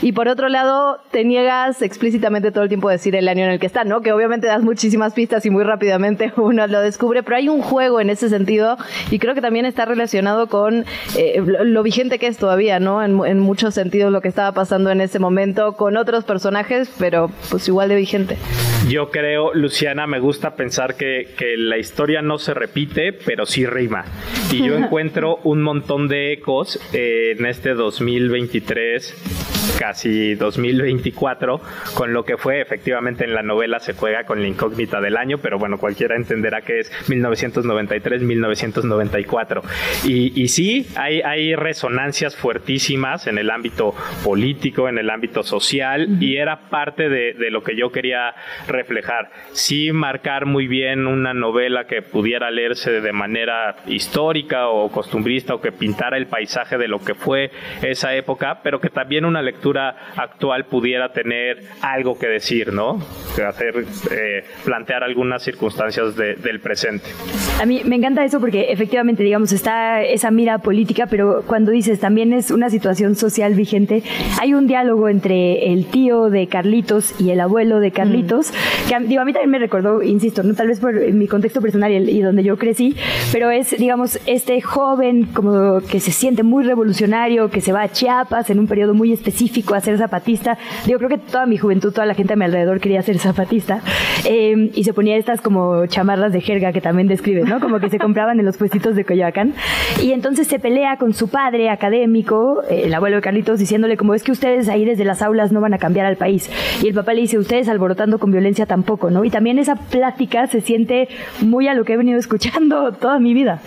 Y por otro lado, te niegas explícitamente todo el tiempo a decir el año en el que está, ¿no? Que obviamente das muchísimas pistas y muy rápidamente uno lo descubre, pero hay un juego en ese sentido y creo que también está relacionado con eh, lo, vigente que es todavía, ¿no? En, en muchos sentidos lo que estaba pasando en ese momento con otros personajes, pero pues igual de vigente. Yo creo, Luciana, me gusta pensar que, que la historia no se repite, pero sí rima. Y yo encuentro un montón de ecos en este 2023, casi 2024, con lo que fue efectivamente en la novela se juega con la incógnita del año, pero bueno, cualquiera entenderá que es 1993-1994. Y, y sí, hay, hay resonancias fuertísimas en el ámbito político, en el ámbito social, y era parte de, de lo que yo quería reflejar. Sí, marcar muy bien una novela que pudiera leerse de manera histórica o costumbrista o que pintara el paisaje de lo que fue esa época, pero que también una lectura actual pudiera tener algo que decir, ¿no? Hacer, eh, plantear algunas circunstancias del presente. A mí me encanta eso porque efectivamente, digamos, está esa mira política, pero cuando dices también es una situación social vigente, hay un diálogo entre el tío de Carlitos y el abuelo de Carlitos, que digo, a mí también me recordó, insisto, no tal vez por mi contexto personal y, donde yo crecí, pero es, digamos, este joven como que se siente muy revolucionario, que se va a Chiapas en un periodo muy específico a ser zapatista. Digo, creo que toda mi juventud, toda la gente a mi alrededor quería ser zapatista. Eh, y se ponía estas como chamarras de jerga que también describe, ¿no? Como que se compraban en los puestitos de Coyoacán. Y entonces se pelea con su padre académico, el abuelo de Carlitos, diciéndole como es que ustedes ahí desde las aulas no van a cambiar al país. Y el papá le dice, ustedes alborotando con violencia tampoco, ¿no? Y también esa plática se siente muy a lo que he venido escuchando toda mi vida.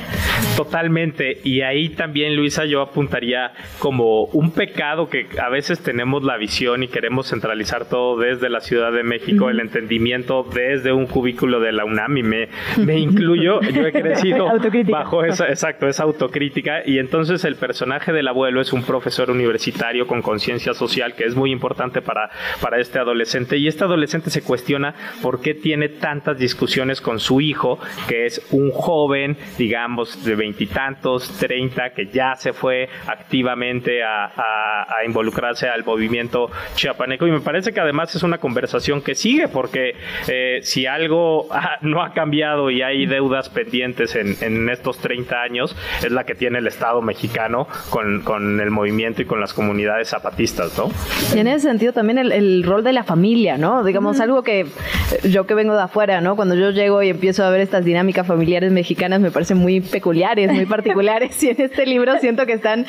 Totalmente. Y ahí también, Luisa, yo apuntaría como un pecado que a veces tenemos la visión y queremos centralizar todo desde la Ciudad de México, el entendimiento desde un cubículo de la UNAM y me, me incluyo, yo he crecido bajo esa, exacto, esa autocrítica. Y entonces el personaje del abuelo es un profesor universitario con conciencia social que es muy importante para, para este adolescente. Y este adolescente se cuestiona por qué tiene tantas discusiones con su hijo, que es un joven, digamos, de veintitantos, treinta, que ya se fue activamente a, a, involucrarse al movimiento chiapaneco. Y me parece que además es una conversación que sigue, porque eh, si algo no ha cambiado y hay deudas pendientes en, en, estos 30 años, es la que tiene el Estado mexicano con, con el movimiento y con las comunidades zapatistas, ¿no? Y en ese sentido también el, el rol de la familia, ¿no? Digamos, algo que yo que vengo de afuera, ¿no? Cuando yo llego y empiezo a ver estas dinámicas familiares mexicanas me parecen muy peculiares, muy particulares y en este libro siento que están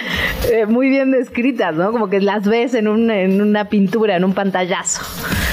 eh, muy bien descritas, ¿no? Como que las ves en, un, en una pintura, en un pantallazo.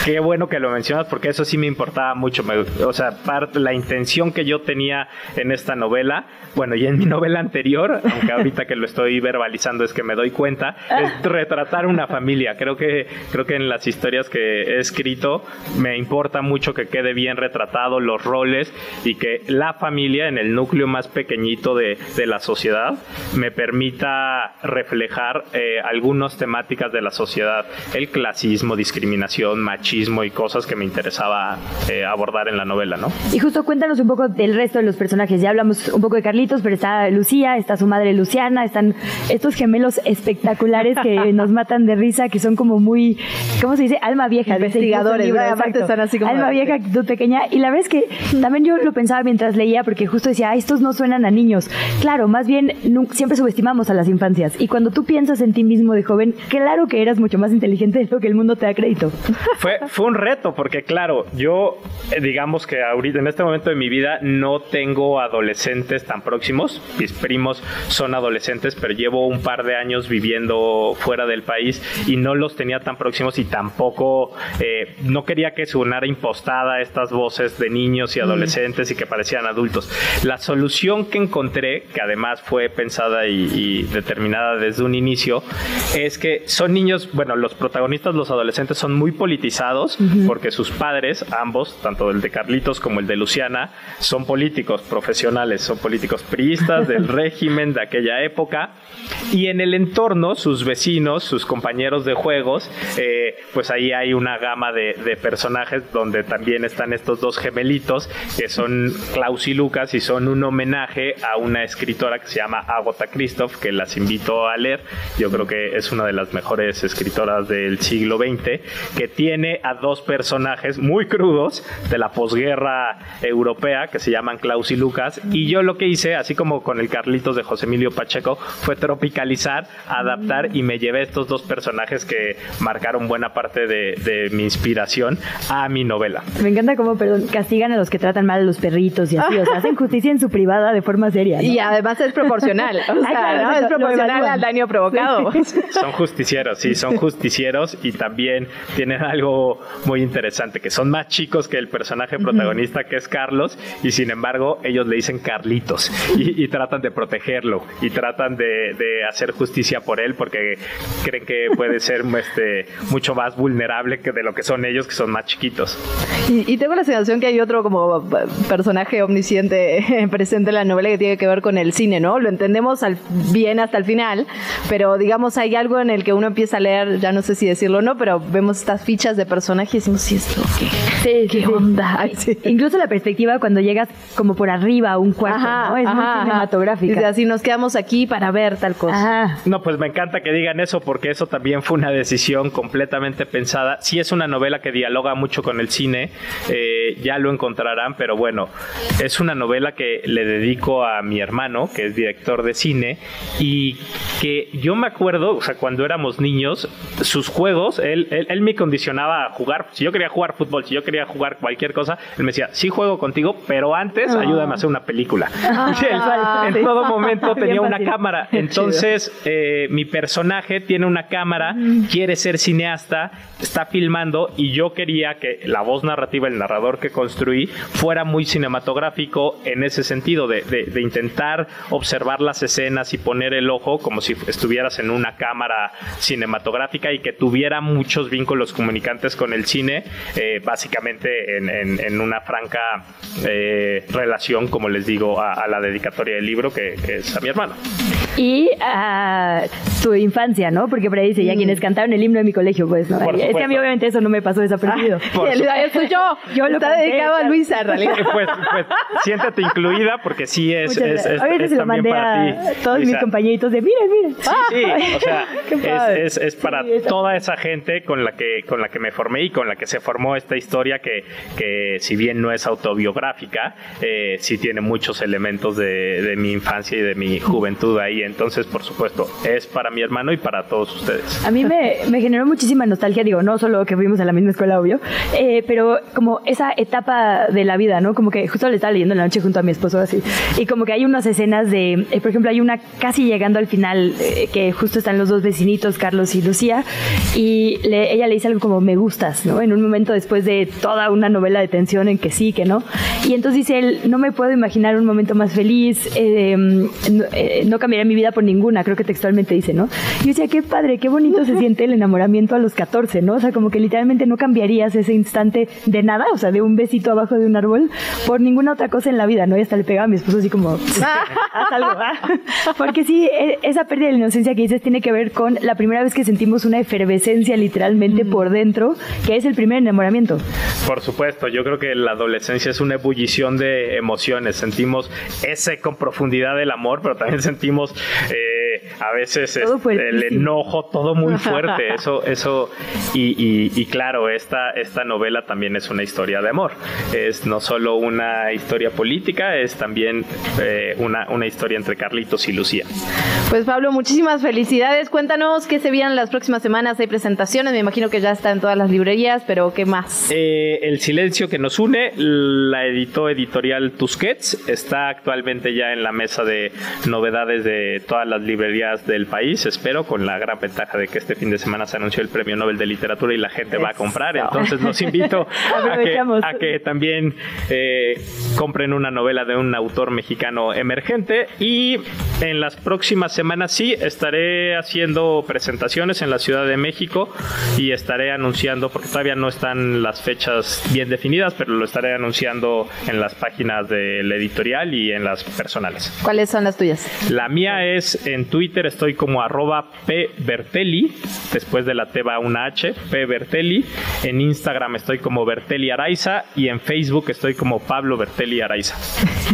Qué bueno que lo mencionas porque eso sí me importaba mucho. o sea, parte, la intención que yo tenía en esta novela, bueno, y en mi novela anterior, aunque ahorita que lo estoy verbalizando es que me doy cuenta, es retratar una familia. Creo que, creo que en las historias que he escrito me importa mucho que quede bien retratado los roles y que la familia en el núcleo más pequeñito de, de la sociedad me permita reflejar eh, algunas temáticas de la sociedad, el clasismo, discriminación, machismo y cosas que me interesaba eh, abordar en la novela, ¿no? Y justo cuéntanos un poco del resto de los personajes. Ya hablamos un poco de Carlitos, pero está Lucía, está su madre Luciana, están estos gemelos espectaculares que nos matan de risa, que son como muy, ¿cómo se dice? Alma vieja. Investigadores, aparte están así como... Alma vieja, actitud pequeña. Y la verdad es que también yo lo pensaba mientras leía, porque justo decía, estos no suenan a niños. Claro, más bien siempre subestimamos a las infancias. Y cuando tú piensas en ti mismo de joven, claro que eras mucho más inteligente de lo que el mundo te da crédito. Fue, fue, un reto, porque claro, yo eh, digamos que ahorita en este momento de mi vida no tengo adolescentes tan próximos. Mis primos son adolescentes, pero llevo un par de años viviendo fuera del país y no los tenía tan próximos y tampoco eh, no quería que sonara impostada estas voces de niños y adolescentes y que parecían adultos. La solución que encontré, que además fue pensada y, y determinada desde un inicio, es que son niños, bueno, los protagonistas, los adolescentes, son muy politizados porque sus padres, ambos, tanto el de Carlitos como el de Luciana, son políticos profesionales, son políticos priistas del régimen de aquella época. Y en el entorno, sus vecinos, sus compañeros de juegos, eh, pues ahí hay una gama de, de personajes donde también están estos dos gemelitos que son Klaus y Lucas y son un homenaje a una escritora que se llama Agatha Christoph, que las invito a leer. Yo creo que es una de las mejores escritoras del siglo XX, que tiene a dos personajes muy crudos de la posguerra europea que se llaman Klaus y Lucas. Y yo lo que hice, así como con el Carlitos de José Emilio Pacheco, fue tropicalizar, adaptar y me llevé estos dos personajes que marcaron buena parte de, de mi inspiración a mi novela. Me encanta cómo, perdón, castigan a los que tratan mal a los perritos y así, o sea, hacen justicia en su privada de forma seria. ¿no? Y además es proporcional, o sea, Ay, claro, ¿no? es proporcional al daño provocado. Son justicieros, sí, son justicieros y también tienen algo muy interesante, que son más chicos que el personaje protagonista que es Carlos y sin embargo ellos le dicen Carlitos y, y tratan de protegerlo y tratan de, de hacer justicia por él porque creen que puede ser este, mucho más vulnerable que de lo que son ellos, que son más chiquitos. Y, y tengo la sensación que hay otro como eh, personaje omnisciente presente en la novela que tiene que ver con el cine, ¿no? Lo entendemos al, bien hasta el final, pero digamos hay algo en el que uno empieza a leer, ya no sé si decirlo o no, pero vemos estas fichas de personajes y decimos, ¿y esto qué? ¿Qué onda? Ay, sí. Incluso la perspectiva cuando llegas como por arriba a un cuarto, ¿no? Es muy cinematográfica. Así nos quedamos aquí para ver tal cosa. No, pues me encanta que digan eso porque eso también fue una decisión completamente pensada. Sí es una novela que dialoga mucho con el cine, eh, ya lo encontrarán, pero bueno, es una novela que le dedico a mi hermano, que es director de cine, y que yo me acuerdo, o sea, cuando éramos niños, sus juegos, él, él, él me condicionaba a jugar, si yo quería jugar fútbol, si yo quería jugar cualquier cosa, él me decía, sí juego contigo, pero antes Ah. ayúdame a hacer una película. Ah, Y él, en sí. todo momento tenía una cámara, entonces eh, mi personaje tiene una cámara, quiere ser cineasta, está filmando y yo quería que la voz narrativa, el narrador que construí, fuera muy cinematográfico en ese sentido, de, de- de intentar observar las escenas y poner el ojo como si estuvieras en una cámara cinematográfica y que tuviera muchos vínculos comunicantes con el cine, eh, básicamente en, una franca eh, relación, como les digo, a, la dedicatoria del libro que es a mi hermano. Y a tu infancia, ¿no? Porque por ahí dice, ya quienes cantaron el himno de mi colegio, pues, ¿no? Es que a mí obviamente eso no me pasó desapercibido. supuesto. Eso yo. Yo lo Está dedicado a. Luisa, en realidad. Pues, pues siéntete incluida porque sí es, es, es- se lo también mandé para a ti. todos mis compañeritos de, miren, miren. Sí, sí, o sea, es, es, es para Sí, toda esa gente con la que con la que me formé y con la que se formó esta historia que, que si bien no es autobiográfica, eh, sí tiene muchos elementos de, de mi infancia y de mi juventud ahí. Entonces, por supuesto, es para mi hermano y para todos ustedes. A mí me, me generó muchísima nostalgia, digo, no solo que fuimos a la misma escuela, obvio, eh, pero como esa etapa de la vida, ¿no? Como que justo le estaba leyendo en la noche junto a mi esposo así, y como que hay unas escenas de, eh, por ejemplo, hay una casi llegando al final, eh, que justo están los dos vecinitos, Carlos y Lucía, y le- ella le dice algo como, me gustas, ¿no? En un momento después de toda una novela de tensión en que sí, que no, y entonces dice él, no me puedo imaginar un momento más feliz, eh, no, eh, no cambiaría mi vida por ninguna, creo que textualmente dice, ¿no? Y yo decía, qué padre, qué bonito se siente el enamoramiento a los 14, ¿no? O sea, como que literalmente no cambiarías ese instante de nada, o sea, de un besito abajo de un árbol, por ninguna otra cosa en la vida, ¿no? Y hasta le pegaba a mi esposo así como, haz algo, ¿ah? Porque sí, e- esa pérdida de la inocencia que dices tiene que ver con la primera vez que sentimos una efervescencia literalmente por dentro, que es el primer enamoramiento. Por supuesto, yo creo que la adolescencia es una ebullición de emociones. Sentimos ese con profundidad del amor, pero también sentimos eh, a veces este, el enojo, todo muy fuerte. Eso, eso, y, y, claro, esta, esta novela también es una historia de amor. Es no solo una historia política, es también eh, una, una historia entre Carlitos y Lucía. Pues Pablo, muchísimas felicidades. Cuéntanos qué se vienen las próximas semanas. Hay presentaciones, me imagino que ya está en todas las librerías, pero ¿qué más? Eh, el silencio que nos une, la editó editorial Tusquets, está actualmente ya en la mesa de novedades de todas las librerías del país, espero, con la gran ventaja de que este fin de semana se anunció el Premio Nobel de Literatura y la gente va a comprar, entonces los invito a, que, también eh, compren una novela de un autor mexicano emergente. Y en las próximas semanas sí estaré haciendo presentaciones en la Ciudad de México y estaré anunciando, porque todavía no están las fechas bien definidas, pero lo estaré anunciando en las páginas del editorial y en las personales. ¿Cuáles son las tuyas? La mía es en Twitter, estoy como arroba pbertelli, después de la T va una H, pbertelli. En Instagram estoy como Bertelli Araiza y en Facebook estoy como Pablo Bertelli Araiza.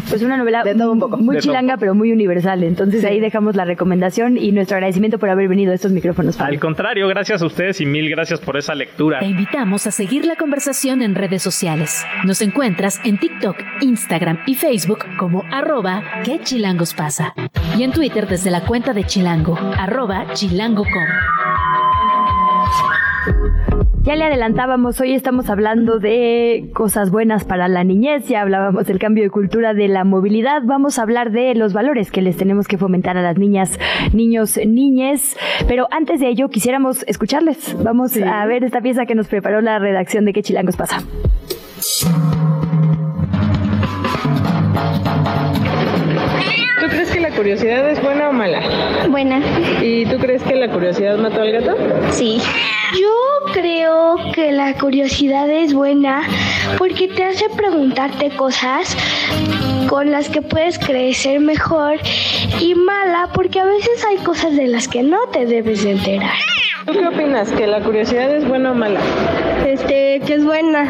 Pues una novela de todo un poco. muy chilanga, pero muy universal. Entonces ahí dejamos la recomendación y nuestro agradecimiento por haber venido a estos micrófonos. Al contrario, gracias a ustedes y mil gracias por esa lectura. Te invitamos a seguir la conversación en redes sociales. Nos encuentras en TikTok, Instagram y Facebook como arroba que chilangos pasa. Y en Twitter desde la cuenta de chilango, arroba chilango.com. Ya le adelantábamos, hoy estamos hablando de cosas buenas para la niñez, ya hablábamos del cambio de cultura de la movilidad, vamos a hablar de los valores que les tenemos que fomentar a las niñas, niños, niñes, pero antes de ello quisiéramos escucharles. Vamos a ver esta pieza que nos preparó la redacción de ¿Qué chilangos pasa? Curiosidad es buena o mala? Buena. ¿Y tú crees que la curiosidad mató al gato? Sí. Yo creo que la curiosidad es buena porque te hace preguntarte cosas con las que puedes crecer mejor y mala porque a veces hay cosas de las que no te debes de enterar. ¿Tú qué opinas? ¿Que la curiosidad es buena o mala? Este, que es buena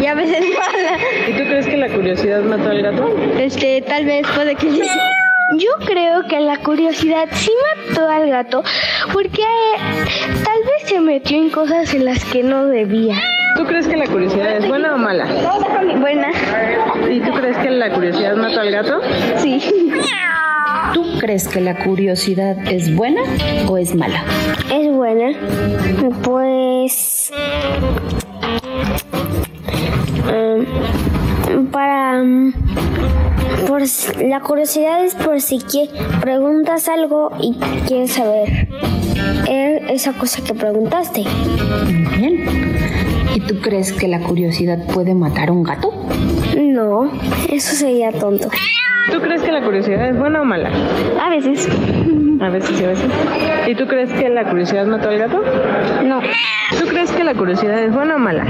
y a veces mala. ¿Y tú crees que la curiosidad mató al gato? Este, tal vez puede que sí. Yo creo que la curiosidad sí mató al gato porque tal vez se metió en cosas en las que no debía. ¿Tú crees que la curiosidad es buena o mala? Buena. ¿Y tú crees que la curiosidad mató al gato? Sí. ¿Tú crees que la curiosidad es buena o es mala? Es buena. Pues... Um, para... Por, la curiosidad es por si que preguntas algo y quieres saber esa cosa que preguntaste. Bien. ¿Y tú crees que la curiosidad puede matar a un gato? No, eso sería tonto. ¿Tú crees que la curiosidad es buena o mala? A veces. A veces y a veces. ¿Y tú crees que la curiosidad mató al gato? No. ¿Tú crees que la curiosidad es buena o mala?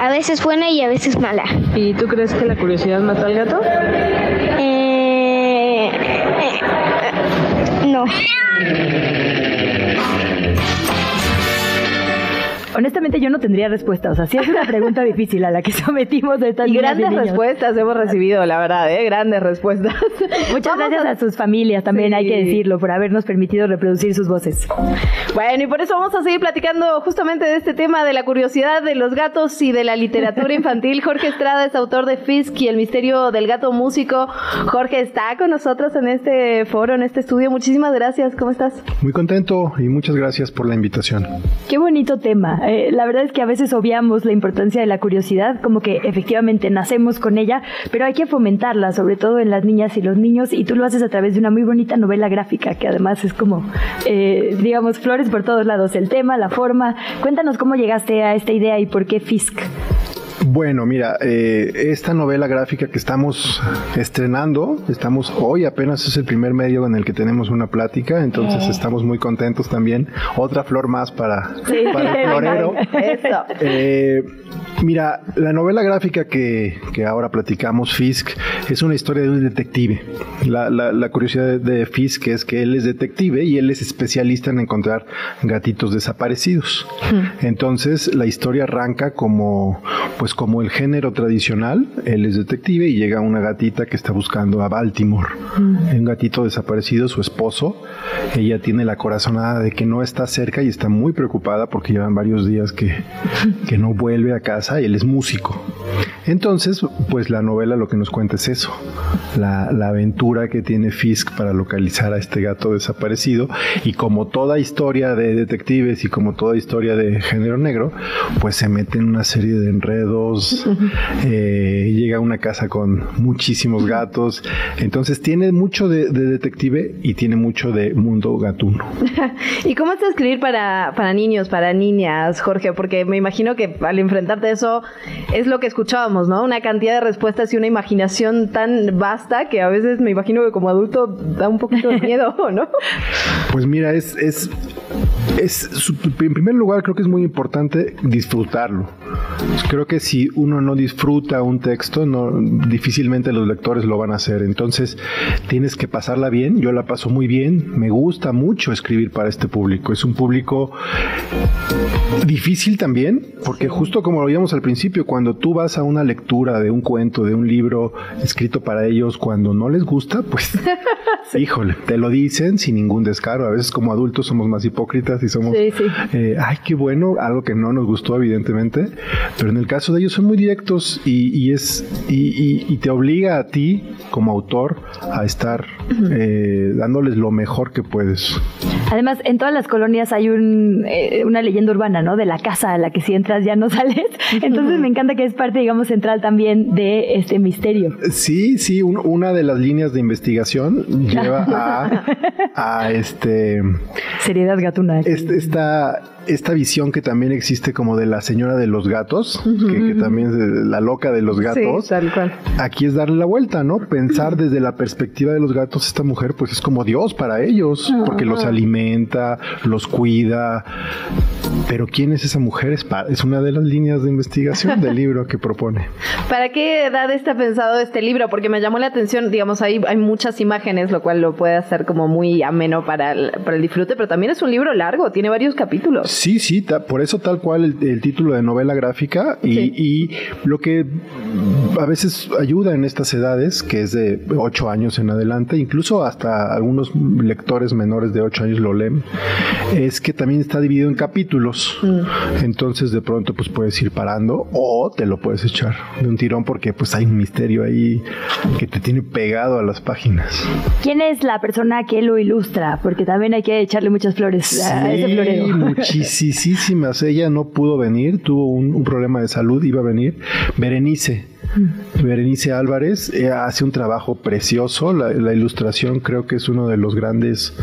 A veces buena y a veces mala. ¿Y tú crees que la curiosidad mató al gato? Eh, eh, no. Honestamente, yo no tendría respuesta. O sea, sí es una pregunta difícil a la que sometimos de estas Y grandes respuestas hemos recibido, la verdad, ¿eh? Grandes respuestas. Muchas gracias a... sus familias también, hay que decirlo, por habernos permitido reproducir sus voces. Bueno, y por eso vamos a seguir platicando justamente de este tema de la curiosidad de los gatos y de la literatura infantil. Jorge Estrada es autor de Fisk y el misterio del gato músico. Jorge está con nosotros en este foro, en este estudio. Muchísimas gracias. ¿Cómo estás? Muy contento y muchas gracias por la invitación. Qué bonito tema. Eh, la verdad es que a veces obviamos la importancia de la curiosidad, como que efectivamente nacemos con ella, pero hay que fomentarla, sobre todo en las niñas y los niños, y tú lo haces a través de una muy bonita novela gráfica, que además es como, eh, digamos, flores por todos lados, el tema, la forma. Cuéntanos cómo llegaste a esta idea y por qué Fisk. Bueno, mira, eh, esta novela gráfica que estamos estrenando, estamos hoy apenas es el primer medio en el que tenemos una plática, entonces Eh. estamos muy contentos también. Otra flor más para, Sí. para el florero. Eso. Eh, mira, la novela gráfica que, que ahora platicamos, Fisk, es una historia de un detective. La, la- la curiosidad de, de Fisk es que él es detective y él es especialista en encontrar gatitos desaparecidos. Entonces la historia arranca como pues como el género tradicional, él es detective y llega una gatita que está buscando a Baltimore. Un gatito desaparecido, su esposo. Ella tiene la corazonada de que no está cerca y está muy preocupada porque llevan varios días que, que no vuelve a casa y él es músico. Entonces, pues la novela lo que nos cuenta es eso, la, la, aventura que tiene Fisk para localizar a este gato desaparecido y como toda historia de detectives y como toda historia de género negro, pues se mete en una serie de enredos, eh, llega a una casa con muchísimos gatos, entonces tiene mucho de, de detective y tiene mucho de mundo gatuno. ¿Y cómo es escribir para, para niños, para niñas, Jorge? Porque me imagino que al enfrentarte a eso es lo que escuchábamos, ¿no? Una cantidad de respuestas y una imaginación tan vasta que a veces me imagino que como adulto da un poquito de miedo, ¿no? Pues mira, es, es, es, en primer lugar creo que es muy importante disfrutarlo. Creo que si uno no disfruta un texto, no, difícilmente los lectores lo van a hacer. Entonces tienes que pasarla bien. Yo la paso muy bien. Me gusta mucho escribir para este público. Es un público difícil también, porque justo como lo veíamos al principio, cuando tú vas a una lectura de un cuento, de un libro escrito para ellos, cuando no les gusta, pues híjole, te lo dicen sin ningún descaro. A veces como adultos somos más hipócritas y somos, eh, ay, qué bueno, algo que no nos gustó evidentemente, pero en el caso de ellos son muy directos y, es y, te obliga a ti como autor a estar eh, dándoles lo mejor que puedes. Además, en todas las colonias hay un, eh, una leyenda urbana, ¿no? De la casa a la que si entras ya no sales. Entonces me encanta que es parte, digamos, central también de este misterio. Sí, sí, una de las líneas de investigación lleva a, a este... Seriedad gatuna. Este, esta esta visión que también existe como de la señora de los gatos, que, también es la loca de los gatos. tal cual. Aquí es darle la vuelta, ¿no? Pensar desde la perspectiva de los gatos, esta mujer pues es como Dios para ellos, porque los alimenta, los cuida. Pero ¿quién es esa mujer? Es, es una de las líneas de investigación del libro que propone. ¿Para qué edad está pensado este libro? Porque me llamó la atención, digamos, ahí hay muchas imágenes, lo cual lo puede hacer como muy ameno para el, para el disfrute, pero también es un libro largo, tiene varios capítulos. Sí, sí, por eso tal cual el, título de novela gráfica y, lo que a veces ayuda en estas edades, que es de 8 años en adelante, incluso hasta algunos lectores menores de 8 años lo leen, es que también está dividido en capítulos. Mm. Entonces de pronto pues puedes ir parando o te lo puedes echar de un tirón porque pues hay un misterio ahí que te tiene pegado a las páginas. ¿Quién es la persona que lo ilustra? Porque también hay que echarle muchas flores a ese florero. Ella no pudo venir, tuvo un, problema de salud, iba a venir. Berenice, Berenice Álvarez eh, hace un trabajo precioso. La, ilustración creo que es uno de los grandes,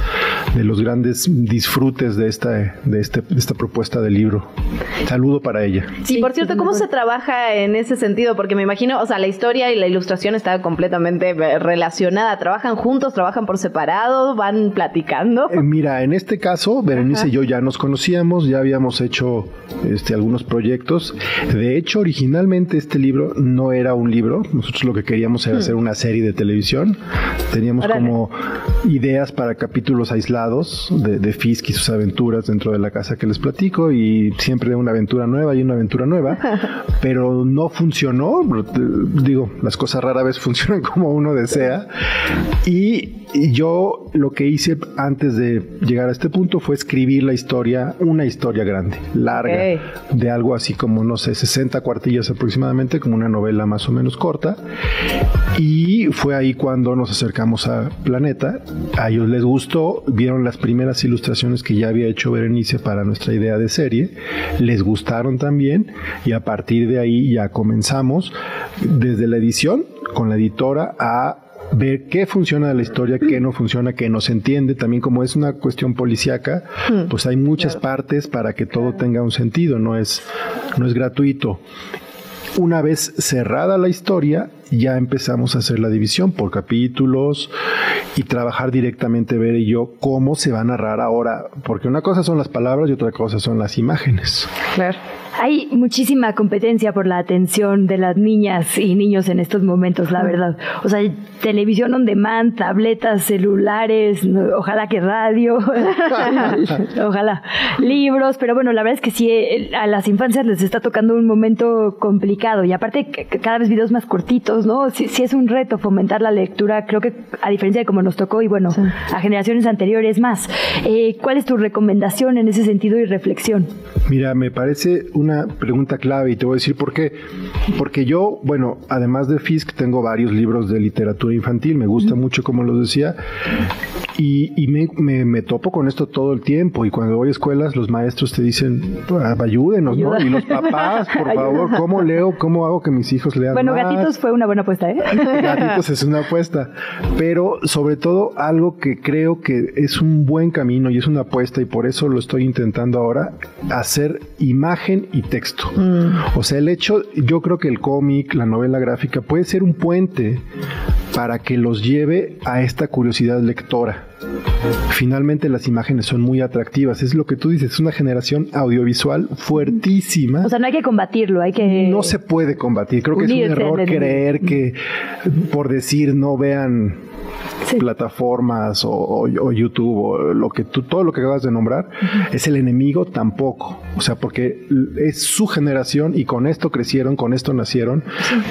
de los grandes disfrutes de esta, de, este, esta propuesta de libro. Saludo para ella. Sí, por cierto, ¿cómo se trabaja en ese sentido? Porque me imagino, o sea, la historia y la ilustración está completamente eh, relacionada. ¿Trabajan juntos? ¿Trabajan por separado? ¿Van platicando? Eh, mira, en este caso, Berenice y yo ya nos conocíamos, ya habíamos hecho este, algunos proyectos. De hecho, originalmente este libro no era un libro. Nosotros lo que queríamos era hmm. hacer una serie de televisión. Teníamos como ideas para capítulos aislados de, de, Fisk y sus aventuras dentro de la casa que les platico y siempre una aventura nueva y una aventura nueva. pero no funcionó. Digo, las cosas rara vez funcionan como uno desea. Y yo lo que hice antes de llegar a este punto fue escribir la historia, una historia grande, larga, de algo así como, no sé, 60 cuartillas aproximadamente, como una novela más o menos corta. Y fue ahí cuando nos acercamos a Planeta. A ellos les gustó, vieron las primeras ilustraciones que ya había hecho Berenice para nuestra idea de serie, les gustaron también y a partir de ahí ya comenzamos desde la edición con la editora a ver qué funciona de la historia, qué no funciona, qué no se entiende. También como es una cuestión policíaca, hmm. pues hay muchas partes para que todo tenga un sentido, no es, no es gratuito. Una vez cerrada la historia, ya empezamos a hacer la división por capítulos y trabajar directamente, ver y yo, cómo se va a narrar ahora, porque una cosa son las palabras y otra cosa son las imágenes. Claro. Hay muchísima competencia por la atención de las niñas y niños en estos momentos, la verdad. O sea, televisión on demand, tabletas, celulares, ojalá que radio, ojalá libros, pero bueno, la verdad es que sí, a las infancias les está tocando un momento complicado y aparte cada vez videos más cortitos, ¿no? Sí, es un reto fomentar la lectura, creo que a diferencia de como nos tocó y bueno, a generaciones anteriores más. Eh, ¿Cuál es tu recomendación en ese sentido y reflexión? Mira, me parece un una pregunta clave y te voy a decir por qué. Porque yo, bueno, además de Fisk, tengo varios libros de literatura infantil, me gusta mucho, como lo decía, y, me, me, topo con esto todo el tiempo. Y cuando voy a escuelas, los maestros te dicen, ah, ayúdenos, ¿no? Y los papás, por favor, ¿cómo leo? ¿Cómo hago que mis hijos lean? Bueno, Gatitos fue una buena apuesta, ¿eh? Gatitos es una apuesta. Pero sobre todo, algo que creo que es un buen camino y es una apuesta, y por eso lo estoy intentando ahora, hacer imagen y texto. Mm. O sea, el hecho, yo creo que el cómic, la novela gráfica, puede ser un puente para que los lleve a esta curiosidad lectora. Finalmente las imágenes son muy atractivas, es lo que tú dices, es una generación audiovisual fuertísima. O sea, no hay que combatirlo, hay que... No se puede combatir, creo que es un error creer que por decir no vean plataformas o, YouTube o lo que tú, todo lo que acabas de nombrar, es el enemigo tampoco. O sea, porque es su generación y con esto crecieron, con esto nacieron,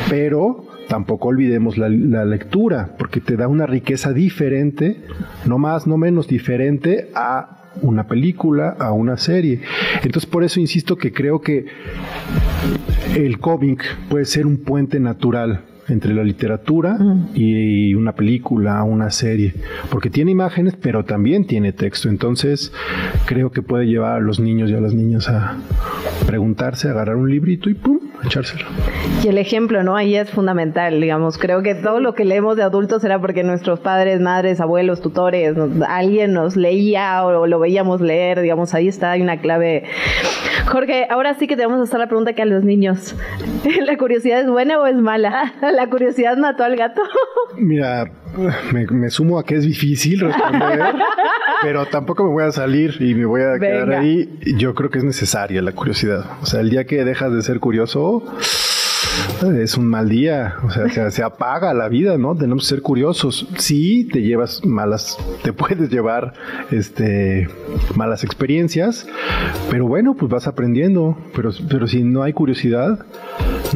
pero tampoco olvidemos la, lectura, porque te da una riqueza diferente, no más, no menos diferente a una película, a una serie. Entonces por eso insisto que creo que el cómic puede ser un puente natural entre la literatura y una película, una serie, porque tiene imágenes, pero también tiene texto. Entonces, creo que puede llevar a los niños y a las niñas a preguntarse, agarrar un librito y pum, echárselo. Y el ejemplo, ¿no? Ahí es fundamental, digamos. Creo que todo lo que leemos de adultos era porque nuestros padres, madres, abuelos, tutores, alguien nos leía o lo veíamos leer, digamos, ahí está, hay una clave. Jorge, ahora sí que te vamos a hacer la pregunta que a los niños. ¿La curiosidad es buena o es mala? la curiosidad mató al gato. Mira, me, sumo a que es difícil responder, pero tampoco me voy a salir y me voy a quedar ahí. Yo creo que es necesaria la curiosidad. O sea, el día que dejas de ser curioso es un mal día, o sea, se, apaga la vida, ¿no? Tenemos que ser curiosos. Sí, te llevas malas, te puedes llevar este malas experiencias, pero bueno, pues vas aprendiendo. Pero, pero si no hay curiosidad,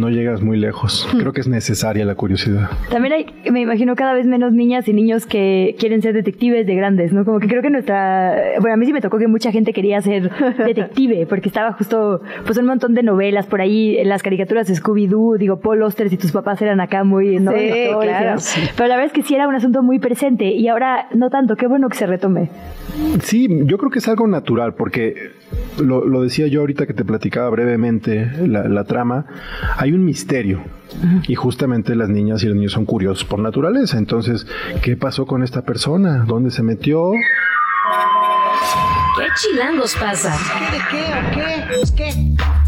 no llegas muy lejos. Hmm. Creo que es necesaria la curiosidad. También hay, me imagino, cada vez menos niñas y niños que quieren ser detectives de grandes, ¿no? Como que creo que nuestra. Bueno, a mí sí me tocó que mucha gente quería ser detective, porque estaba justo, pues un montón de novelas por ahí, en las caricaturas de Scooby-Doo, digo, Paul Oster, y tus papás eran acá muy. ¿no? Sí, claro. Pero la verdad es que sí era un asunto muy presente y ahora no tanto. Qué bueno que se retome. Sí, yo creo que es algo natural, porque lo, decía yo ahorita que te platicaba brevemente la, trama, hay un misterio. Y justamente las niñas y los niños son curiosos por naturaleza. Entonces, ¿qué pasó con esta persona? ¿Dónde se metió? ¿Qué chilangos pasa? ¿Qué de qué o qué? Qué.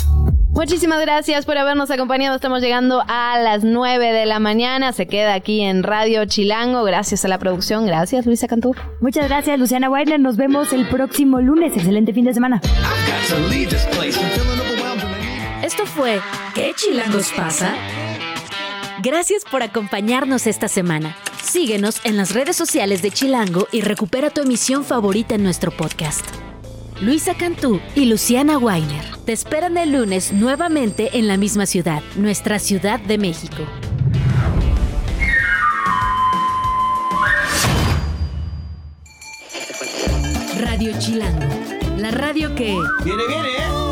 Muchísimas gracias por habernos acompañado. Estamos llegando a las 9 de la mañana. Se queda aquí en Radio Chilango. Gracias a la producción. Gracias, Luisa Cantú. Muchas gracias, Luciana Weiler. Nos vemos el próximo lunes. Excelente fin de semana. Esto fue ¿Qué Chilangos pasa? Gracias por acompañarnos esta semana. Síguenos en las redes sociales de Chilango y recupera tu emisión favorita en nuestro podcast. Luisa Cantú y Luciana Weiner te esperan el lunes nuevamente en la misma ciudad, nuestra Ciudad de México. Radio Chilango, la radio que... Viene, viene,